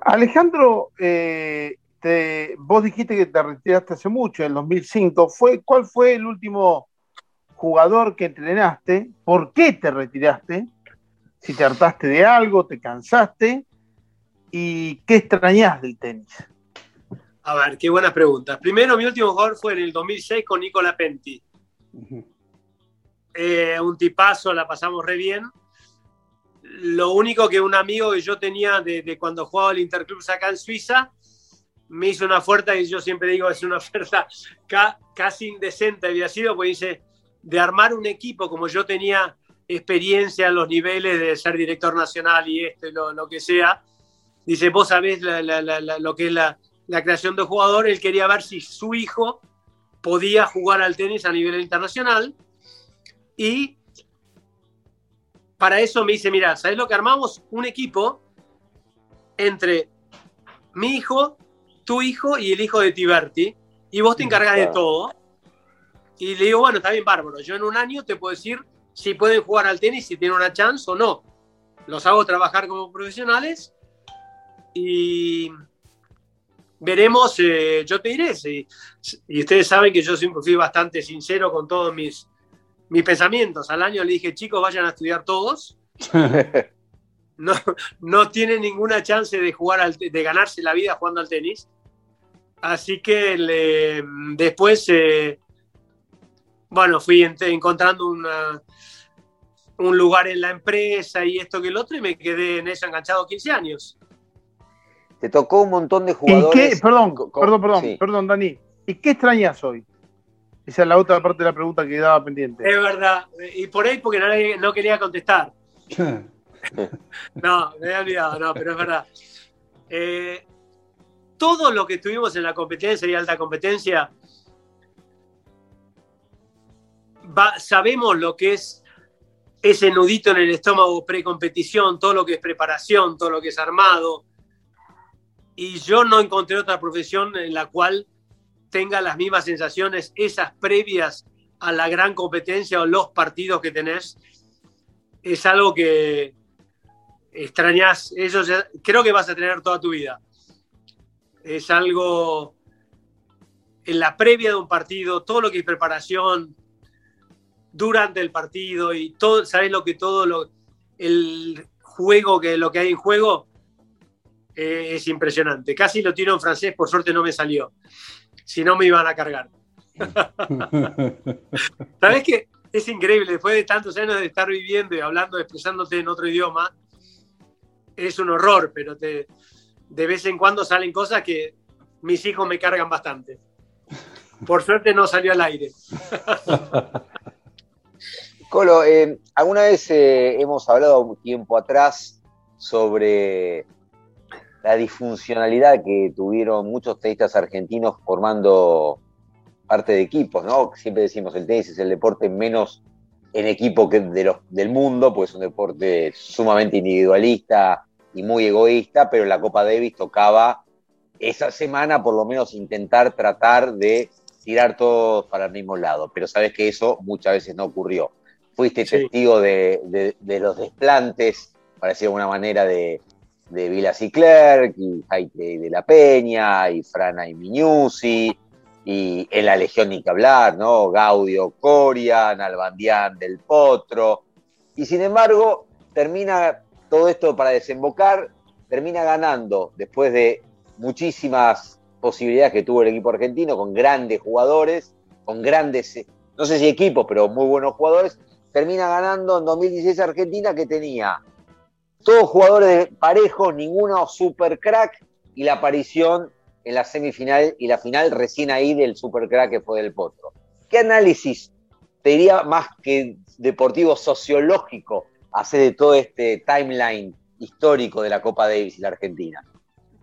Alejandro, eh, te- vos dijiste que te retiraste hace mucho, en 2005. Fue, ¿Cuál fue el último jugador que entrenaste? ¿Por qué te retiraste? Si te hartaste de algo, te cansaste. ¿Y qué extrañás del tenis? A ver, qué buenas preguntas. Primero, mi último jugador fue en el 2006 con Nicola Penti. Ujú. Eh, un tipazo, la pasamos re bien. Lo único que un amigo que yo tenía de, cuando jugaba el Interclub acá en Suiza me hizo una oferta y yo siempre digo es una oferta ca- casi indecente había sido, porque dice de armar un equipo como yo tenía experiencia en los niveles de ser director nacional y esto y lo, lo que sea. Dice, vos sabés lo que es la, la creación de jugador. Él quería ver si su hijo podía jugar al tenis a nivel internacional. Y para eso me dice, mira, ¿sabes lo que armamos? Un equipo entre mi hijo, tu hijo y el hijo de Tiberti. Y vos te encargás de todo. Y le digo, bueno, está bien, bárbaro. Yo en un año te puedo decir si pueden jugar al tenis, si tienen una chance o no. Los hago trabajar como profesionales. Y veremos, eh, yo te diré, si- y ustedes saben que yo siempre fui bastante sincero con todos mis, mis pensamientos. Al año le dije, chicos, vayan a estudiar todos. No, no tienen ninguna chance de jugar al de ganarse la vida jugando al tenis. Así que le- después, eh, bueno, fui ent- encontrando una- un lugar en la empresa y esto que el otro y me quedé en eso enganchado 15 años. Te tocó un montón de ¿Y jugadores. qué, perdón, perdón, perdón, sí. perdón, Dani. ¿Y qué extrañas hoy? Esa es la otra parte de la pregunta que quedaba pendiente. Es verdad. Y por ahí porque no, le- no quería contestar. No, me había olvidado, no, pero es verdad. Eh, todo lo que tuvimos en la competencia y alta competencia, va- sabemos lo que es ese nudito en el estómago pre-competición, todo lo que es preparación, todo lo que es armado. Y yo no encontré otra profesión en la cual tenga las mismas sensaciones, esas previas a la gran competencia o los partidos que tenés. Es algo que extrañas, eso creo que vas a tener toda tu vida. Es algo en la previa de un partido, todo lo que es preparación, durante el partido y todo, ¿sabes lo que todo lo, el juego, que lo que hay en juego eh, es impresionante. Casi lo tiro en francés, por suerte no me salió. Si no me iban a cargar. ¿Sabes qué? Es increíble, después de tantos años de estar viviendo y hablando, expresándote en otro idioma, es un horror, pero te, de vez en cuando salen cosas que mis hijos me cargan bastante. Por suerte no salió al aire. Colo, eh, alguna vez eh, hemos hablado un tiempo atrás sobre la disfuncionalidad que tuvieron muchos tenistas argentinos formando parte de equipos, ¿no? Siempre decimos el tenis es el deporte menos en equipo que de los, del mundo, pues es un deporte sumamente individualista y muy egoísta, pero la Copa Davis tocaba esa semana por lo menos intentar tratar de tirar todos para el mismo lado, pero sabes que eso muchas veces no ocurrió. Fuiste Sí. testigo de, de- de los desplantes, para decir de alguna manera, de, de Vilas y Clerc, y Jaite de la Peña, y Frana y Miñusi, y en la Legión ni que hablar, ¿no? Gaudio Corian, Albandián del Potro, y sin embargo, termina todo esto para desembocar, termina ganando después de muchísimas posibilidades que tuvo el equipo argentino, con grandes jugadores, con grandes, eh, no sé si equipos, pero muy buenos jugadores, termina ganando en 2016 Argentina que tenía todos jugadores parejos, ninguno super crack, y la aparición en la semifinal y la final recién ahí del super crack que fue del Potro. ¿Qué análisis te diría más que deportivo sociológico hace de todo este timeline histórico de la Copa Davis y la Argentina?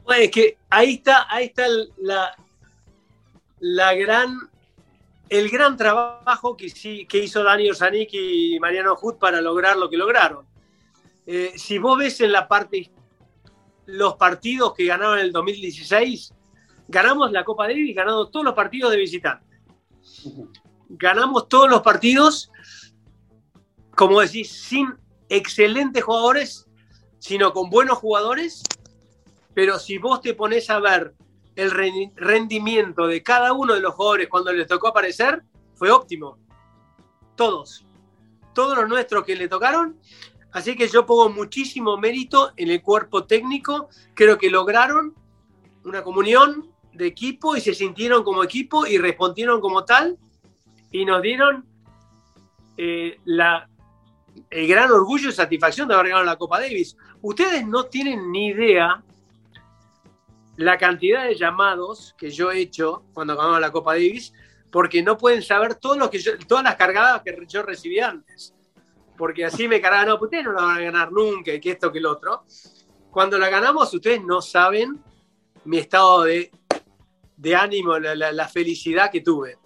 Bueno, es que ahí está, ahí está la, la gran, el gran trabajo que, hizo Dani Osanik y Mariano Hood para lograr lo que lograron. Eh, si vos ves en la parte, los partidos que ganaron en el 2016, ganamos la Copa Davis ganando todos los partidos de visitante. Ganamos todos los partidos, como decís, sin excelentes jugadores, sino con buenos jugadores pero si vos te pones a ver el rendi- rendimiento de cada uno de los jugadores cuando les tocó aparecer, fue óptimo. Todos. Todos los nuestros que le tocaron. Así que yo pongo muchísimo mérito en el cuerpo técnico. Creo que lograron una comunión de equipo y se sintieron como equipo y respondieron como tal y nos dieron eh, el gran orgullo y satisfacción de haber ganado la Copa Davis. Ustedes no tienen ni idea la cantidad de llamados que yo he hecho cuando ganamos la Copa Davis, porque no pueden saber todo lo que yo- todas las cargadas que yo recibí antes. Porque así me cargaban, no, pues ustedes no la van a ganar nunca, que esto, que el otro. Cuando la ganamos, ustedes no saben mi estado de, de ánimo, la, la- la felicidad que tuve.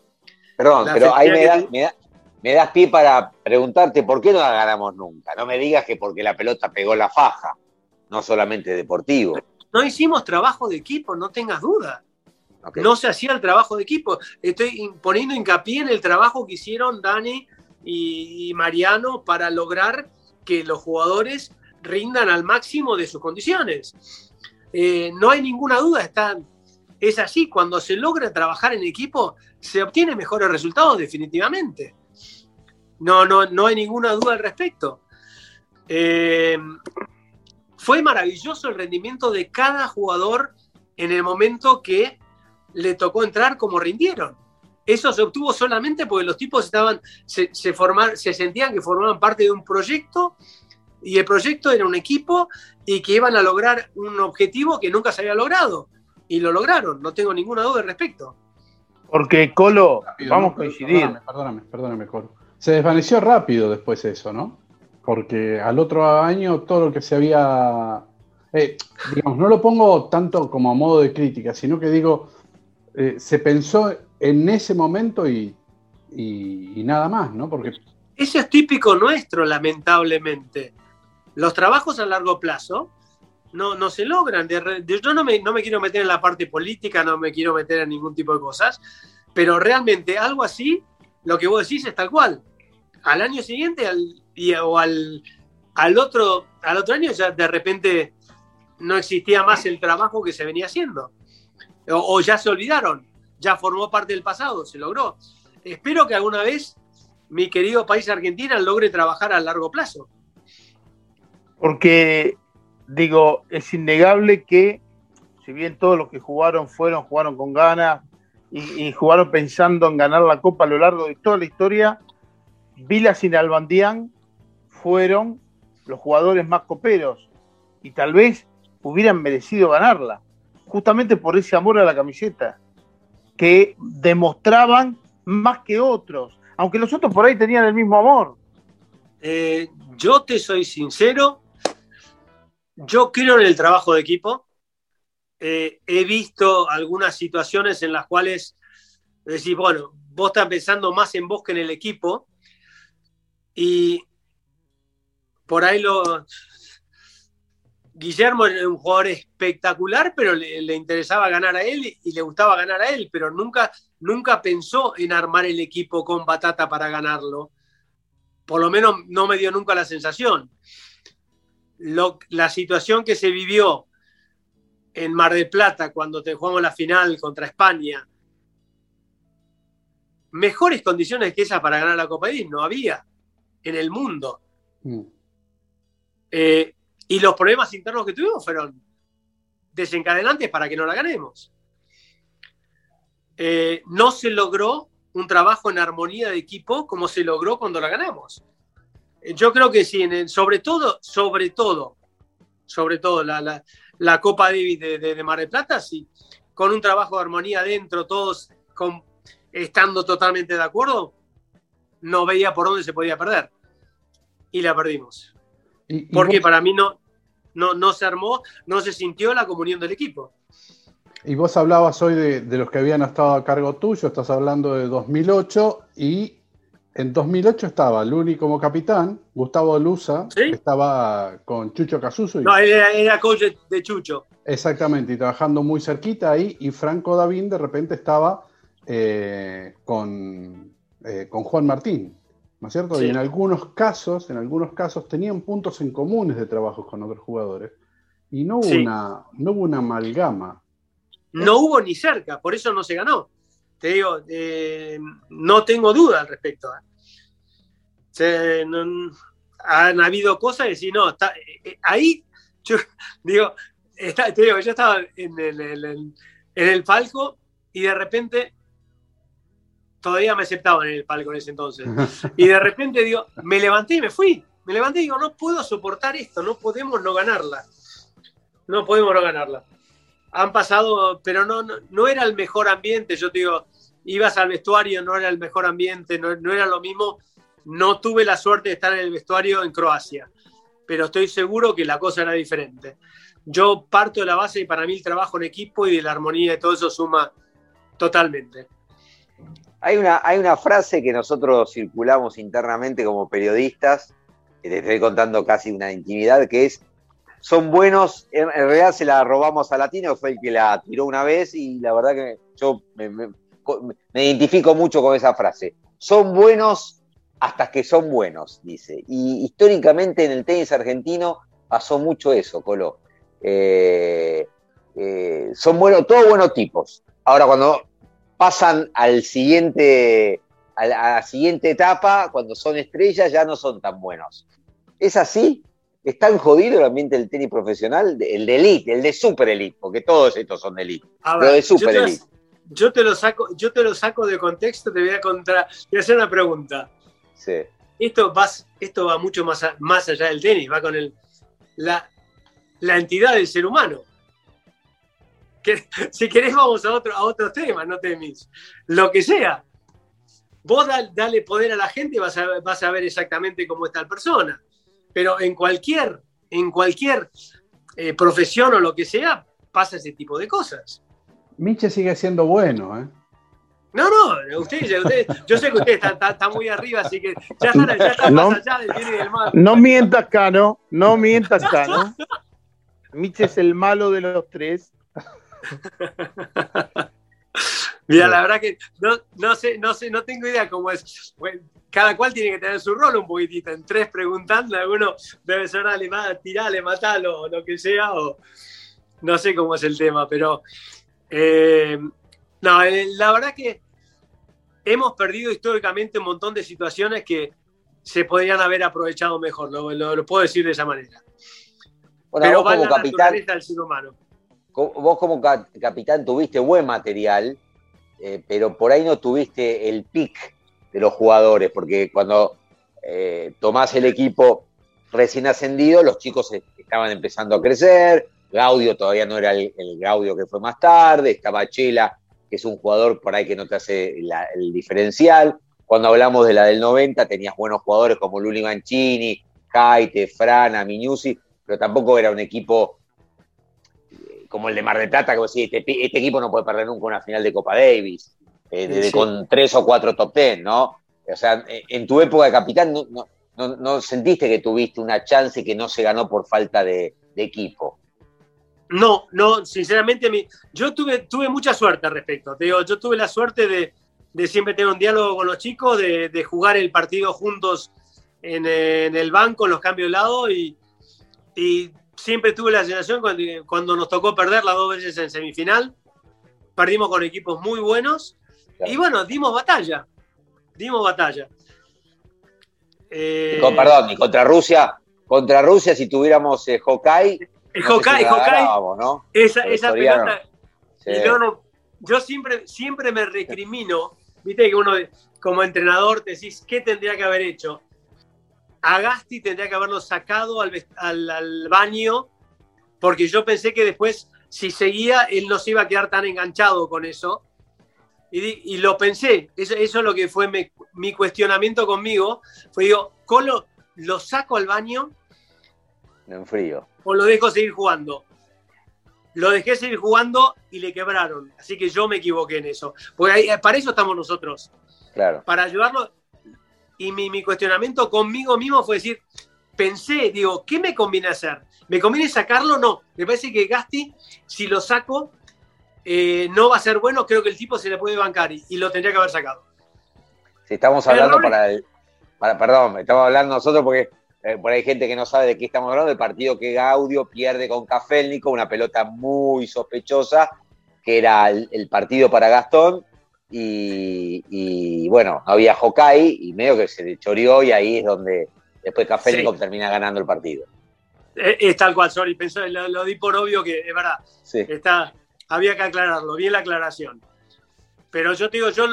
Perdón, La pero ahí me, da- me, da- me das pie para preguntarte por qué no la ganamos nunca. No me digas que porque la pelota pegó la faja, no solamente deportivo. No hicimos trabajo de equipo, no tengas duda. No se hacía el trabajo de equipo. Estoy poniendo hincapié en el trabajo que hicieron Dani y, Mariano para lograr que los jugadores rindan al máximo de sus condiciones. Eh, no hay ninguna duda, están es así, cuando se logra trabajar en equipo, se obtiene mejores resultados definitivamente. No, no, no hay ninguna duda al respecto. Eh, fue maravilloso el rendimiento de cada jugador en el momento que le tocó entrar como rindieron. Eso se obtuvo solamente porque los tipos estaban, se, se, se sentían que formaban parte de un proyecto y el proyecto era un equipo y que iban a lograr un objetivo que nunca se había logrado. Y lo lograron, no tengo ninguna duda al respecto. Porque Colo, vamos a coincidir. Perdóname, perdóname, perdóname, Colo. Se desvaneció rápido después eso, ¿no? Porque al otro año todo lo que se había. Eh, digamos, no lo pongo tanto como a modo de crítica, sino que digo, eh, se pensó en ese momento y, nada más, ¿no? Porque. Eso es típico nuestro, lamentablemente los trabajos a largo plazo no, no se logran. Yo no me, no me quiero meter en la parte política, no me quiero meter en ningún tipo de cosas, pero realmente algo así, lo que vos decís es tal cual. Al año siguiente al, y, o al, al, otro, al otro año ya de repente no existía más el trabajo que se venía haciendo. O ya se olvidaron, ya formó parte del pasado, se logró. Espero que alguna vez mi querido país Argentina logre trabajar a largo plazo. Porque, digo, es innegable que, si bien todos los que jugaron fueron, jugaron con ganas y, jugaron pensando en ganar la Copa a lo largo de toda la historia, Vilas y Nalbandián fueron los jugadores más coperos y tal vez hubieran merecido ganarla, justamente por ese amor a la camiseta, que demostraban más que otros, aunque los otros por ahí tenían el mismo amor. Eh, yo te soy sincero, yo creo en el trabajo de equipo. Eh, he visto algunas situaciones en las cuales decís, bueno, vos estás pensando más en vos que en el equipo. Y por ahí lo. Guillermo era un jugador espectacular, pero le, le, interesaba ganar a él y le gustaba ganar a él, pero nunca, nunca pensó en armar el equipo con batata para ganarlo. Por lo menos no me dio nunca la sensación lo, la situación que se vivió en Mar del Plata cuando te jugamos la final contra España, mejores condiciones que esas para ganar la Copa Davis no había en el mundo. Mm. Eh, y los problemas internos que tuvimos fueron desencadenantes para que no la ganemos. Eh, no se logró un trabajo en armonía de equipo como se logró cuando la ganamos yo creo que sí, sobre todo, sobre todo, sobre todo la, la, Copa Davis de, de, de, Mar del Plata, sí, con un trabajo de armonía dentro, todos estando totalmente de acuerdo, no veía por dónde se podía perder. Y la perdimos. ¿Y, y Porque vos... para mí no, no, no se armó, no se sintió la comunión del equipo. Y vos hablabas hoy de, de, los que habían estado a cargo tuyo, estás hablando de 2008 y en 2008 estaba Luni como capitán, Gustavo Luza, estaba con Chucho Casuso. Y... No, era, era, coach de Chucho. Exactamente, y trabajando muy cerquita ahí. Y Franco Davín de repente estaba eh, con, eh, con, Juan Martín, ¿no es cierto? Sí. Y en algunos casos, en algunos casos tenían puntos en comunes de trabajo con otros jugadores. Y no hubo, sí. una, no hubo una amalgama. No hubo ni cerca, por eso no se ganó te digo, eh, no tengo duda al respecto. ¿eh? Se, no, han habido cosas que si no, está, eh, ahí yo digo, está, te digo, yo estaba en el, en, el, en el, palco y de repente todavía me aceptaban en el palco en ese entonces. Y de repente digo, me levanté y me fui. Me levanté y digo, no puedo soportar esto, no podemos no ganarla. No podemos no ganarla han pasado, pero no, no, no, era el mejor ambiente. Yo te digo, ibas al vestuario, no era el mejor ambiente, no, no, era lo mismo. No tuve la suerte de estar en el vestuario en Croacia, pero estoy seguro que la cosa era diferente. Yo parto de la base y para mí el trabajo en equipo y de la armonía y todo eso suma totalmente. Hay una, hay una frase que nosotros circulamos internamente como periodistas, que te estoy contando casi una intimidad, que es son buenos, en, realidad se la robamos a Latino, fue el que la tiró una vez y la verdad que yo me, identifico mucho con esa frase. Son buenos hasta que son buenos, dice. Y históricamente en el tenis argentino pasó mucho eso, Colo. Eh, eh, son buenos, todos buenos tipos. Ahora, cuando pasan al siguiente, a la, siguiente etapa, cuando son estrellas, ya no son tan buenos. ¿Es así? ¿Es tan jodido el ambiente del tenis profesional? El de elite, el de super elite, porque todos estos son de elite. pero de super elite. Yo te, lo saco, yo te lo saco de contexto, te voy a, contra, voy a hacer una pregunta. Sí. Esto va, esto va mucho más, más allá del tenis, va con el, la, la entidad del ser humano. Si querés vamos a, otro, a otros temas, no temis. Lo que sea. Vos dale poder a la gente y vas a, vas a ver exactamente cómo está la persona. Pero en cualquier, en cualquier eh, profesión o lo que sea, pasa ese tipo de cosas. Miche sigue siendo bueno, ¿eh? No, no, usted, yo sé que usted está, muy arriba, así que ya está, ya está no, más allá del bien y del mal. No mientas, Cano, no mientas, Cano. Miche es el malo de los tres. Mira, la verdad que no, sé, no sé, no tengo idea cómo es. Cada cual tiene que tener su rol un poquitito. En tres preguntando, alguno debe ser tirale, matalo, o lo que sea, o no sé cómo es el tema, pero eh, no, eh, la verdad que hemos perdido históricamente un montón de situaciones que se podrían haber aprovechado mejor, lo, puedo decir de esa manera. Pero vos como capitán, humano. Vos como capitán tuviste buen material, eh, pero por ahí no tuviste el pick de los jugadores, porque cuando eh, tomás el equipo recién ascendido, los chicos estaban empezando a crecer, Gaudio todavía no era el, Gaudio que fue más tarde, estaba Chela, que es un jugador por ahí que no te hace el diferencial. Cuando hablamos de la del 90, tenías buenos jugadores como Luli Mancini, Jaite, Frana, Miñusi, pero tampoco era un equipo como el de Mar de Plata, que vos decís, este, este, equipo no puede perder nunca una final de Copa Davis, eh, con tres o cuatro top ten, ¿no? O sea, en tu época de capitán no, sentiste que tuviste una chance que no se ganó por falta de equipo. No, no, sinceramente, yo tuve, tuve mucha suerte al respecto. digo, yo tuve la suerte de, siempre tener un diálogo con los chicos, de, jugar el partido juntos en, el banco, en los cambios de lado, y, siempre tuve la sensación cuando, nos tocó perder las dos veces en semifinal, perdimos con equipos muy buenos, y bueno, dimos batalla, dimos batalla. Eh, perdón, y contra Rusia, contra Rusia, si tuviéramos eh, el Hawkeye, esa, esa pelota. yo, siempre, siempre me recrimino, viste que uno como entrenador te decís, ¿qué tendría que haber hecho? Agasti tendría que haberlo sacado al, al, baño, porque yo pensé que después, si seguía, él no se iba a quedar tan enganchado con eso. Y, lo pensé, eso, eso, es lo que fue mi, cuestionamiento conmigo. Fue, digo, Colo, lo saco al baño. En frío o lo dejo seguir jugando. Lo dejé seguir jugando y le quebraron. Así que yo me equivoqué en eso. Porque para eso estamos nosotros. Claro. Para ayudarlo. Y mi, cuestionamiento conmigo mismo fue decir, pensé, digo, ¿qué me conviene hacer? ¿Me conviene sacarlo? No. Me parece que Gasti, si lo saco, eh, no va a ser bueno. Creo que el tipo se le puede bancar y, lo tendría que haber sacado. Si estamos hablando para el. Para, perdón, estamos hablando nosotros porque eh, por ahí hay gente que no sabe de qué estamos hablando, del partido que Gaudio pierde con Cafélnico, una pelota muy sospechosa, que era el, partido para Gastón, y, bueno, no había Hokai, y medio que se le choreó, y ahí es donde después Cafélnico termina ganando el partido. Eh, es, tal cual, sorry, pensó, lo, di por obvio que es verdad. Está, había que aclararlo, bien la aclaración. Pero yo te digo, yo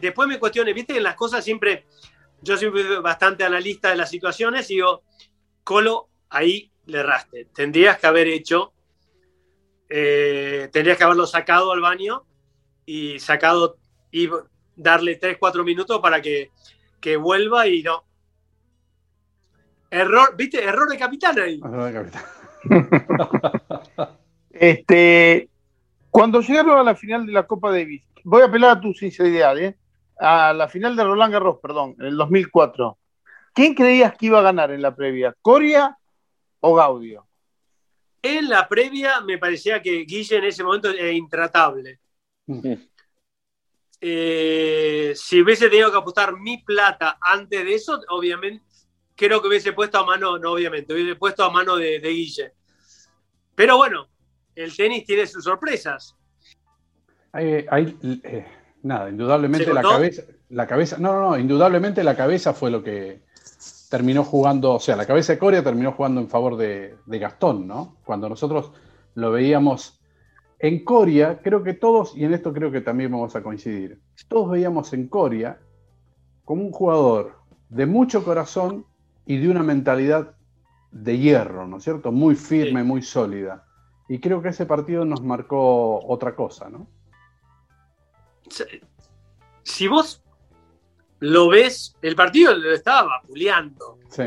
después me cuestioné, viste, en las cosas siempre yo soy bastante analista de las situaciones y digo, Colo, ahí le erraste. Tendrías que haber hecho, eh, tendrías que haberlo sacado al baño y sacado y darle 3, 4 minutos para que, vuelva y no. Error, ¿viste? Error de capitán ahí. Error de capitán. este, cuando llegaron a la final de la Copa Davis, voy a apelar a tu sinceridad, ¿eh? a la final de Roland Garros, perdón, en el 2004, ¿quién creías que iba a ganar en la previa? ¿Coria o Gaudio? En la previa me parecía que Guille en ese momento era intratable. Eh, si hubiese tenido que apostar mi plata antes de eso, obviamente, creo que hubiese puesto a mano, no obviamente, hubiese puesto a mano de, Guille. Pero bueno, el tenis tiene sus sorpresas. Hay, hay, eh, nada, indudablemente ¿Se la cabeza, la cabeza, no, no, no, indudablemente la cabeza fue lo que terminó jugando, o sea, la cabeza de Coria terminó jugando en favor de, de Gastón, ¿no? Cuando nosotros lo veíamos en Coria, creo que todos, y en esto creo que también vamos a coincidir, todos veíamos en Coria como un jugador de mucho corazón y de una mentalidad de hierro, ¿no es cierto? Muy firme, Sí. muy sólida. Y creo que ese partido nos marcó otra cosa, ¿no? Si vos lo ves, el partido lo estaba vapuleando. Sí,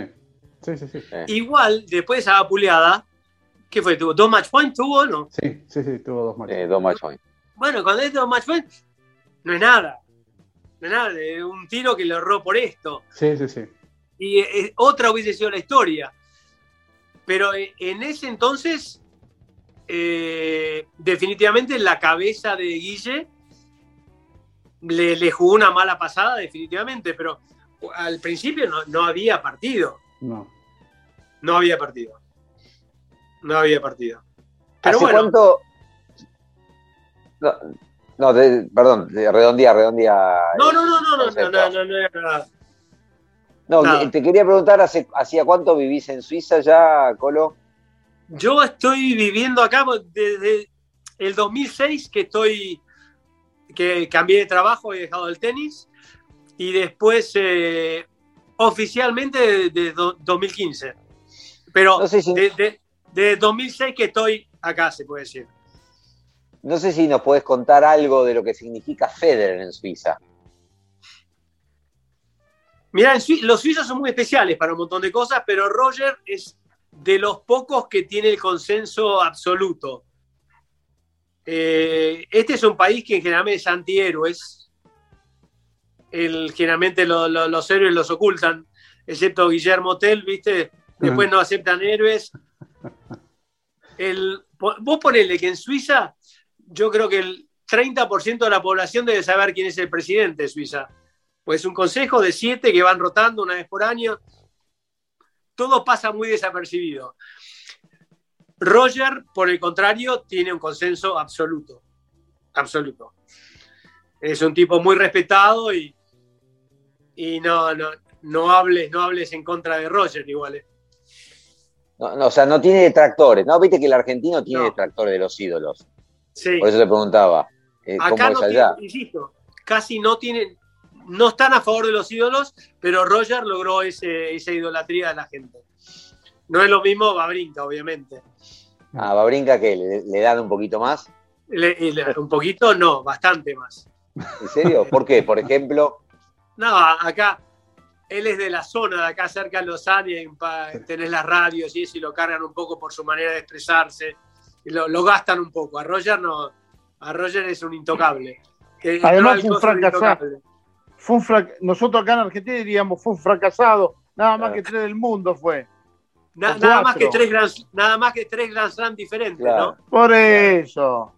sí, sí, sí. Igual, después de esa vapuleada, ¿qué fue? ¿Tuvo dos match points? ¿Tuvo o no? Sí, sí, sí, tuvo dos matches. Eh, dos match points. Bueno, cuando es dos match points, no es nada. No es nada, es un tiro que le erró por esto. Sí, sí, sí. Y otra hubiese sido la historia. Pero eh, en ese entonces, eh, definitivamente la cabeza de Guille le, le jugó una mala pasada, definitivamente. Pero al principio no, no había partido. No. No había partido. No había partido. Pero ¿Hace bueno, cuánto? No, no, de- perdón, de redondía, redondía. no, no, no, no, no, no, no, no, no era nada. No, nada. te quería preguntar, ¿hace, ¿hacía cuánto vivís en Suiza ya, Colo? Yo estoy viviendo acá desde el 2006 que estoy, que cambié de trabajo, he dejado el tenis y después eh, oficialmente desde 2015. Pero No sé si- de, de- de 2006 que estoy acá, se puede decir. No sé si nos podés contar algo de lo que significa Federer en Suiza. Mirá, los suizos son muy especiales para un montón de cosas, pero Roger es de los pocos que tiene el consenso absoluto. Eh, este es un país que generalmente es antihéroes. El, generalmente lo- lo- los héroes los ocultan, excepto Guillermo Tell, ¿viste? Después no aceptan héroes. El, vos ponele que en Suiza, yo creo que el 30% de la población debe saber quién es el presidente de Suiza. Pues un consejo de siete que van rotando una vez por año. Todo pasa muy desapercibido. Roger, por el contrario, tiene un consenso absoluto. Absoluto. Es un tipo muy respetado y, y no, no, no, hables, no hables en contra de Roger igual. No, no, o sea, no tiene detractores, ¿no? Viste que el argentino tiene No. detractores de los ídolos. Sí. Por eso te preguntaba. eh, ¿Cómo Acá es no allá? tienen, insisto, casi no tienen, no están a favor de los ídolos, pero Roger logró ese, esa idolatría de la gente. No es lo mismo Babrinka, obviamente. A Babrinka, que le, le dan un poquito más. Le- le- un poquito, no, bastante más. ¿En serio? ¿Por qué? Por ejemplo, No, acá, él es de la zona de acá cerca de Lausanne, y tenés las radios y eso, y lo cargan un poco por su manera de expresarse, y lo, lo gastan un poco. A Roger no, a Roger es un intocable. Además, fue un fracasado. Fue un frac- Nosotros acá en Argentina diríamos fue un fracasado. Nada más Claro. que tres del mundo fue. Na- nada, más que tres grand, nada más que tres Grand Slam diferentes, Claro. ¿no? Por eso.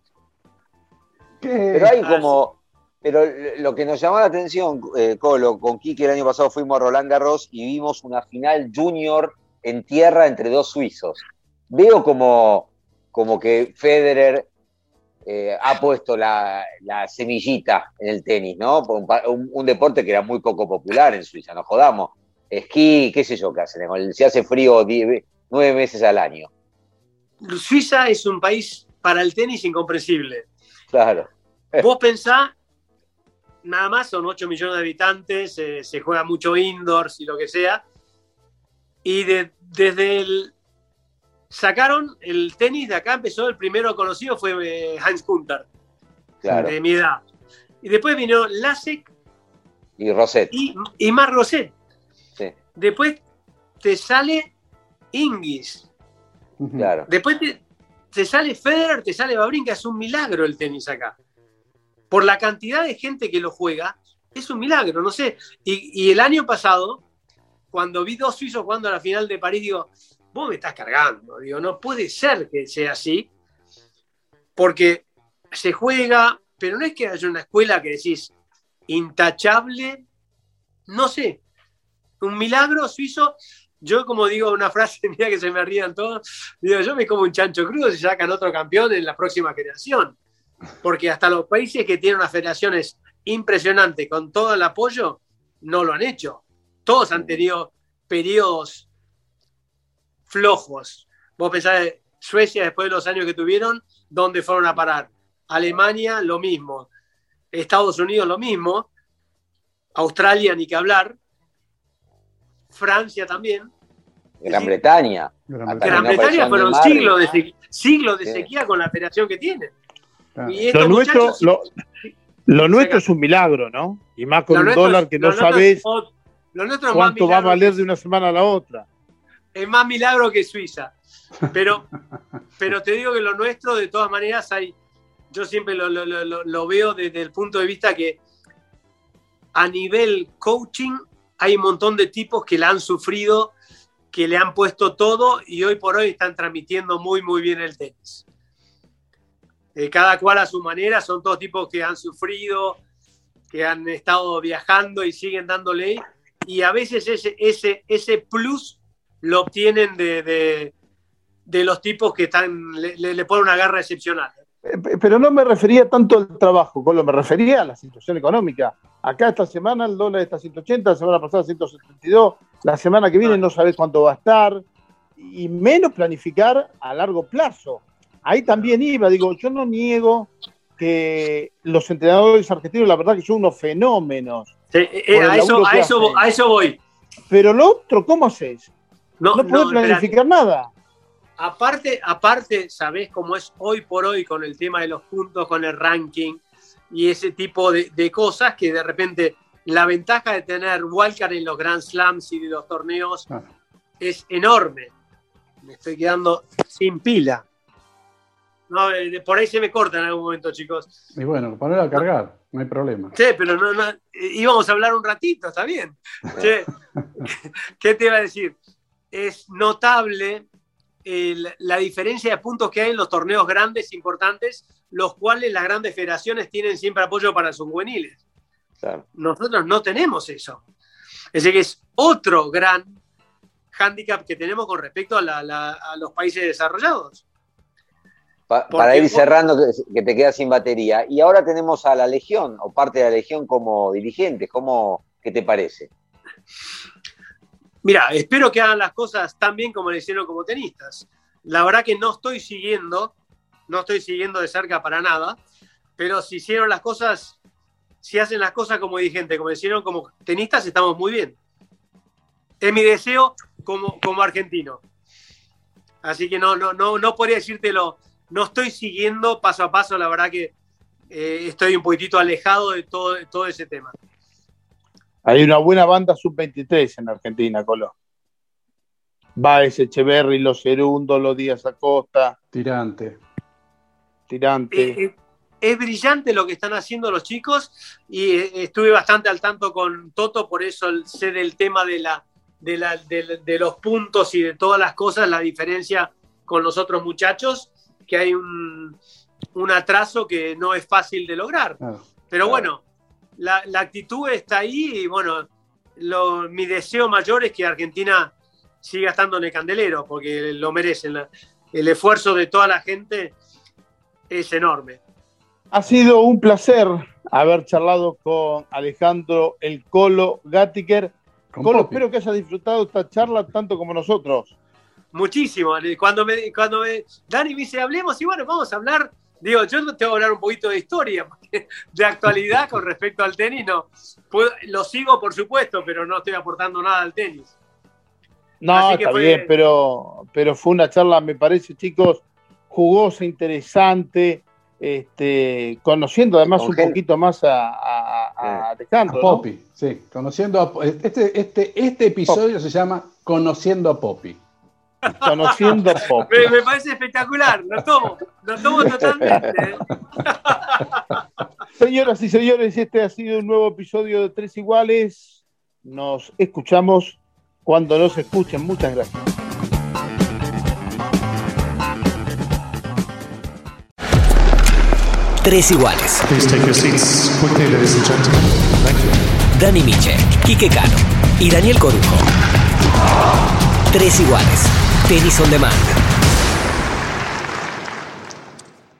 ¿Qué? pero hay Ah, como. Pero lo que nos llamó la atención, eh, Colo, con Kike el año pasado fuimos a Roland Garros y vimos una final junior en tierra entre dos suizos. Veo como, como que Federer eh, ha puesto la, la semillita en el tenis, ¿no? Un, pa- un- un deporte que era muy poco popular en Suiza, no jodamos. Esquí, qué sé yo qué hacen, si hace frío nueve meses al año. Suiza es un país para el tenis incomprensible. Claro. Vos pensá, nada más son 8 millones de habitantes, eh, se juega mucho indoors y lo que sea. Y de- desde el. Sacaron el tenis de acá, empezó el primero conocido, fue eh, Heinz Kunter, Claro. de mi edad. Y después vino Lasek Y Roset. y, y Marc Rosset. Sí, Después te sale Ingis. Claro. Después te, te sale Federer, te sale Babrinka, es un milagro el tenis acá. Por la cantidad de gente que lo juega, es un milagro, no sé. Y, el año pasado, cuando vi dos suizos jugando a la final de París, digo, vos me estás cargando. Digo, no puede ser que sea así, porque se juega, pero no es que haya una escuela que decís intachable, no sé. Un milagro suizo yo como digo una frase que se me rían todos, digo, yo me como un chancho crudo si sacan otro campeón en la próxima generación. Porque hasta los países que tienen unas federaciones impresionantes con todo el apoyo, no lo han hecho. Todos han tenido periodos flojos. Vos pensás, Suecia, después de los años que tuvieron, ¿dónde fueron a parar? Alemania, lo mismo. Estados Unidos, lo mismo. Australia, ni que hablar. Francia también. Gran Bretaña. Gran Bretaña fueron siglos de, siglos de sequía con la federación que tienen. Lo nuestro, lo, nuestro es un milagro, ¿no? Y más con un dólar que no sabes cuánto va a valer de una semana a la otra. Es más milagro que Suiza. Pero, pero te digo que lo nuestro, de todas maneras, hay. Yo siempre lo, lo veo desde el punto de vista que a nivel coaching hay un montón de tipos que la han sufrido, que le han puesto todo y hoy por hoy están transmitiendo muy, muy bien el tenis. Eh, cada cual a su manera, son todos tipos que han sufrido, que han estado viajando y siguen dándole. Y a veces ese, ese, ese plus lo obtienen de, de, los tipos que están, le, le ponen una garra excepcional. Eh, pero no me refería tanto al trabajo, Colo, me refería a la situación económica. Acá esta semana el dólar está a 180, la semana pasada 172, la semana que viene no sabes cuánto va a estar, y menos planificar a largo plazo. Ahí también iba, digo, yo no niego que los entrenadores argentinos, la verdad que son unos fenómenos. Eh, eh, a, eso, a, eso, a, eso, voy. Pero lo otro, ¿cómo haces? No, no puedes planificar nada. Aparte, aparte, sabés cómo es hoy por hoy con el tema de los puntos, con el ranking y ese tipo de, cosas que de repente la ventaja de tener Wildcard en los Grand Slams y de los torneos ah. es enorme. Me estoy quedando sin pila. No, eh, por ahí se me corta en algún momento, chicos. Y bueno, poner a cargar, no hay problema. Sí, pero no, no, íbamos a hablar un ratito, está bien. ¿Qué te iba a decir? Es notable la diferencia de puntos que hay en los torneos grandes, importantes, los cuales las grandes federaciones tienen siempre apoyo para sus juveniles. Nosotros no tenemos eso. Es decir, que es otro gran hándicap que tenemos con respecto a, los países desarrollados. Para ir cerrando, que, te quedas sin batería. Y ahora tenemos a la Legión, o parte de la Legión como dirigente. ¿Cómo, ¿Qué te parece? Mira, espero que hagan las cosas tan bien como le hicieron como tenistas. La verdad que no estoy siguiendo, no estoy siguiendo de cerca para nada, pero si hicieron las cosas, si hacen las cosas como dirigente, como hicieron como tenistas, estamos muy bien. Es mi deseo como, como argentino. Así que no, no, no, no podría decírtelo, no estoy siguiendo paso a paso, la verdad que eh, estoy un poquitito alejado de todo, de todo ese tema. Hay una buena banda sub-23 en Argentina, Colo. Baez, Echeverry, Los Cerundos, Los Díaz Acosta. Tirante. Tirante. Eh, eh, es brillante lo que están haciendo los chicos y eh, estuve bastante al tanto con Toto, por eso sé del tema de, la, de, los puntos y de todas las cosas, la diferencia con los otros muchachos, que hay un, atraso que no es fácil de lograr. Pero bueno, la, actitud está ahí y bueno, mi deseo mayor es que Argentina siga estando en el candelero, porque lo merecen. el esfuerzo de toda la gente es enorme. Ha sido un placer haber charlado con Alejandro El Colo Gattiker. Colo, espero que hayas disfrutado esta charla tanto como nosotros. Muchísimo. Cuando me, cuando me, Dani me dice, hablemos, y bueno, vamos a hablar Digo, yo te voy a hablar un poquito de historia, de actualidad con respecto al tenis, no. lo sigo, por supuesto, pero no estoy aportando nada al tenis. No, está bien, pero, pero fue una charla, me parece, chicos, jugosa, interesante, este, conociendo además un poquito más a, a, Alejandro. Poppy, sí, conociendo a, este, este, este episodio se llama Conociendo a Poppy. Conociendo pop. Me, parece espectacular, lo tomo, lo tomo totalmente. Señoras y señores, este ha sido un nuevo episodio de Tres Iguales. Nos escuchamos cuando nos escuchen. Muchas gracias. Tres Iguales. Dani Miche, Quique Cano y Daniel Corujo. Tres iguales. Tenis on demand.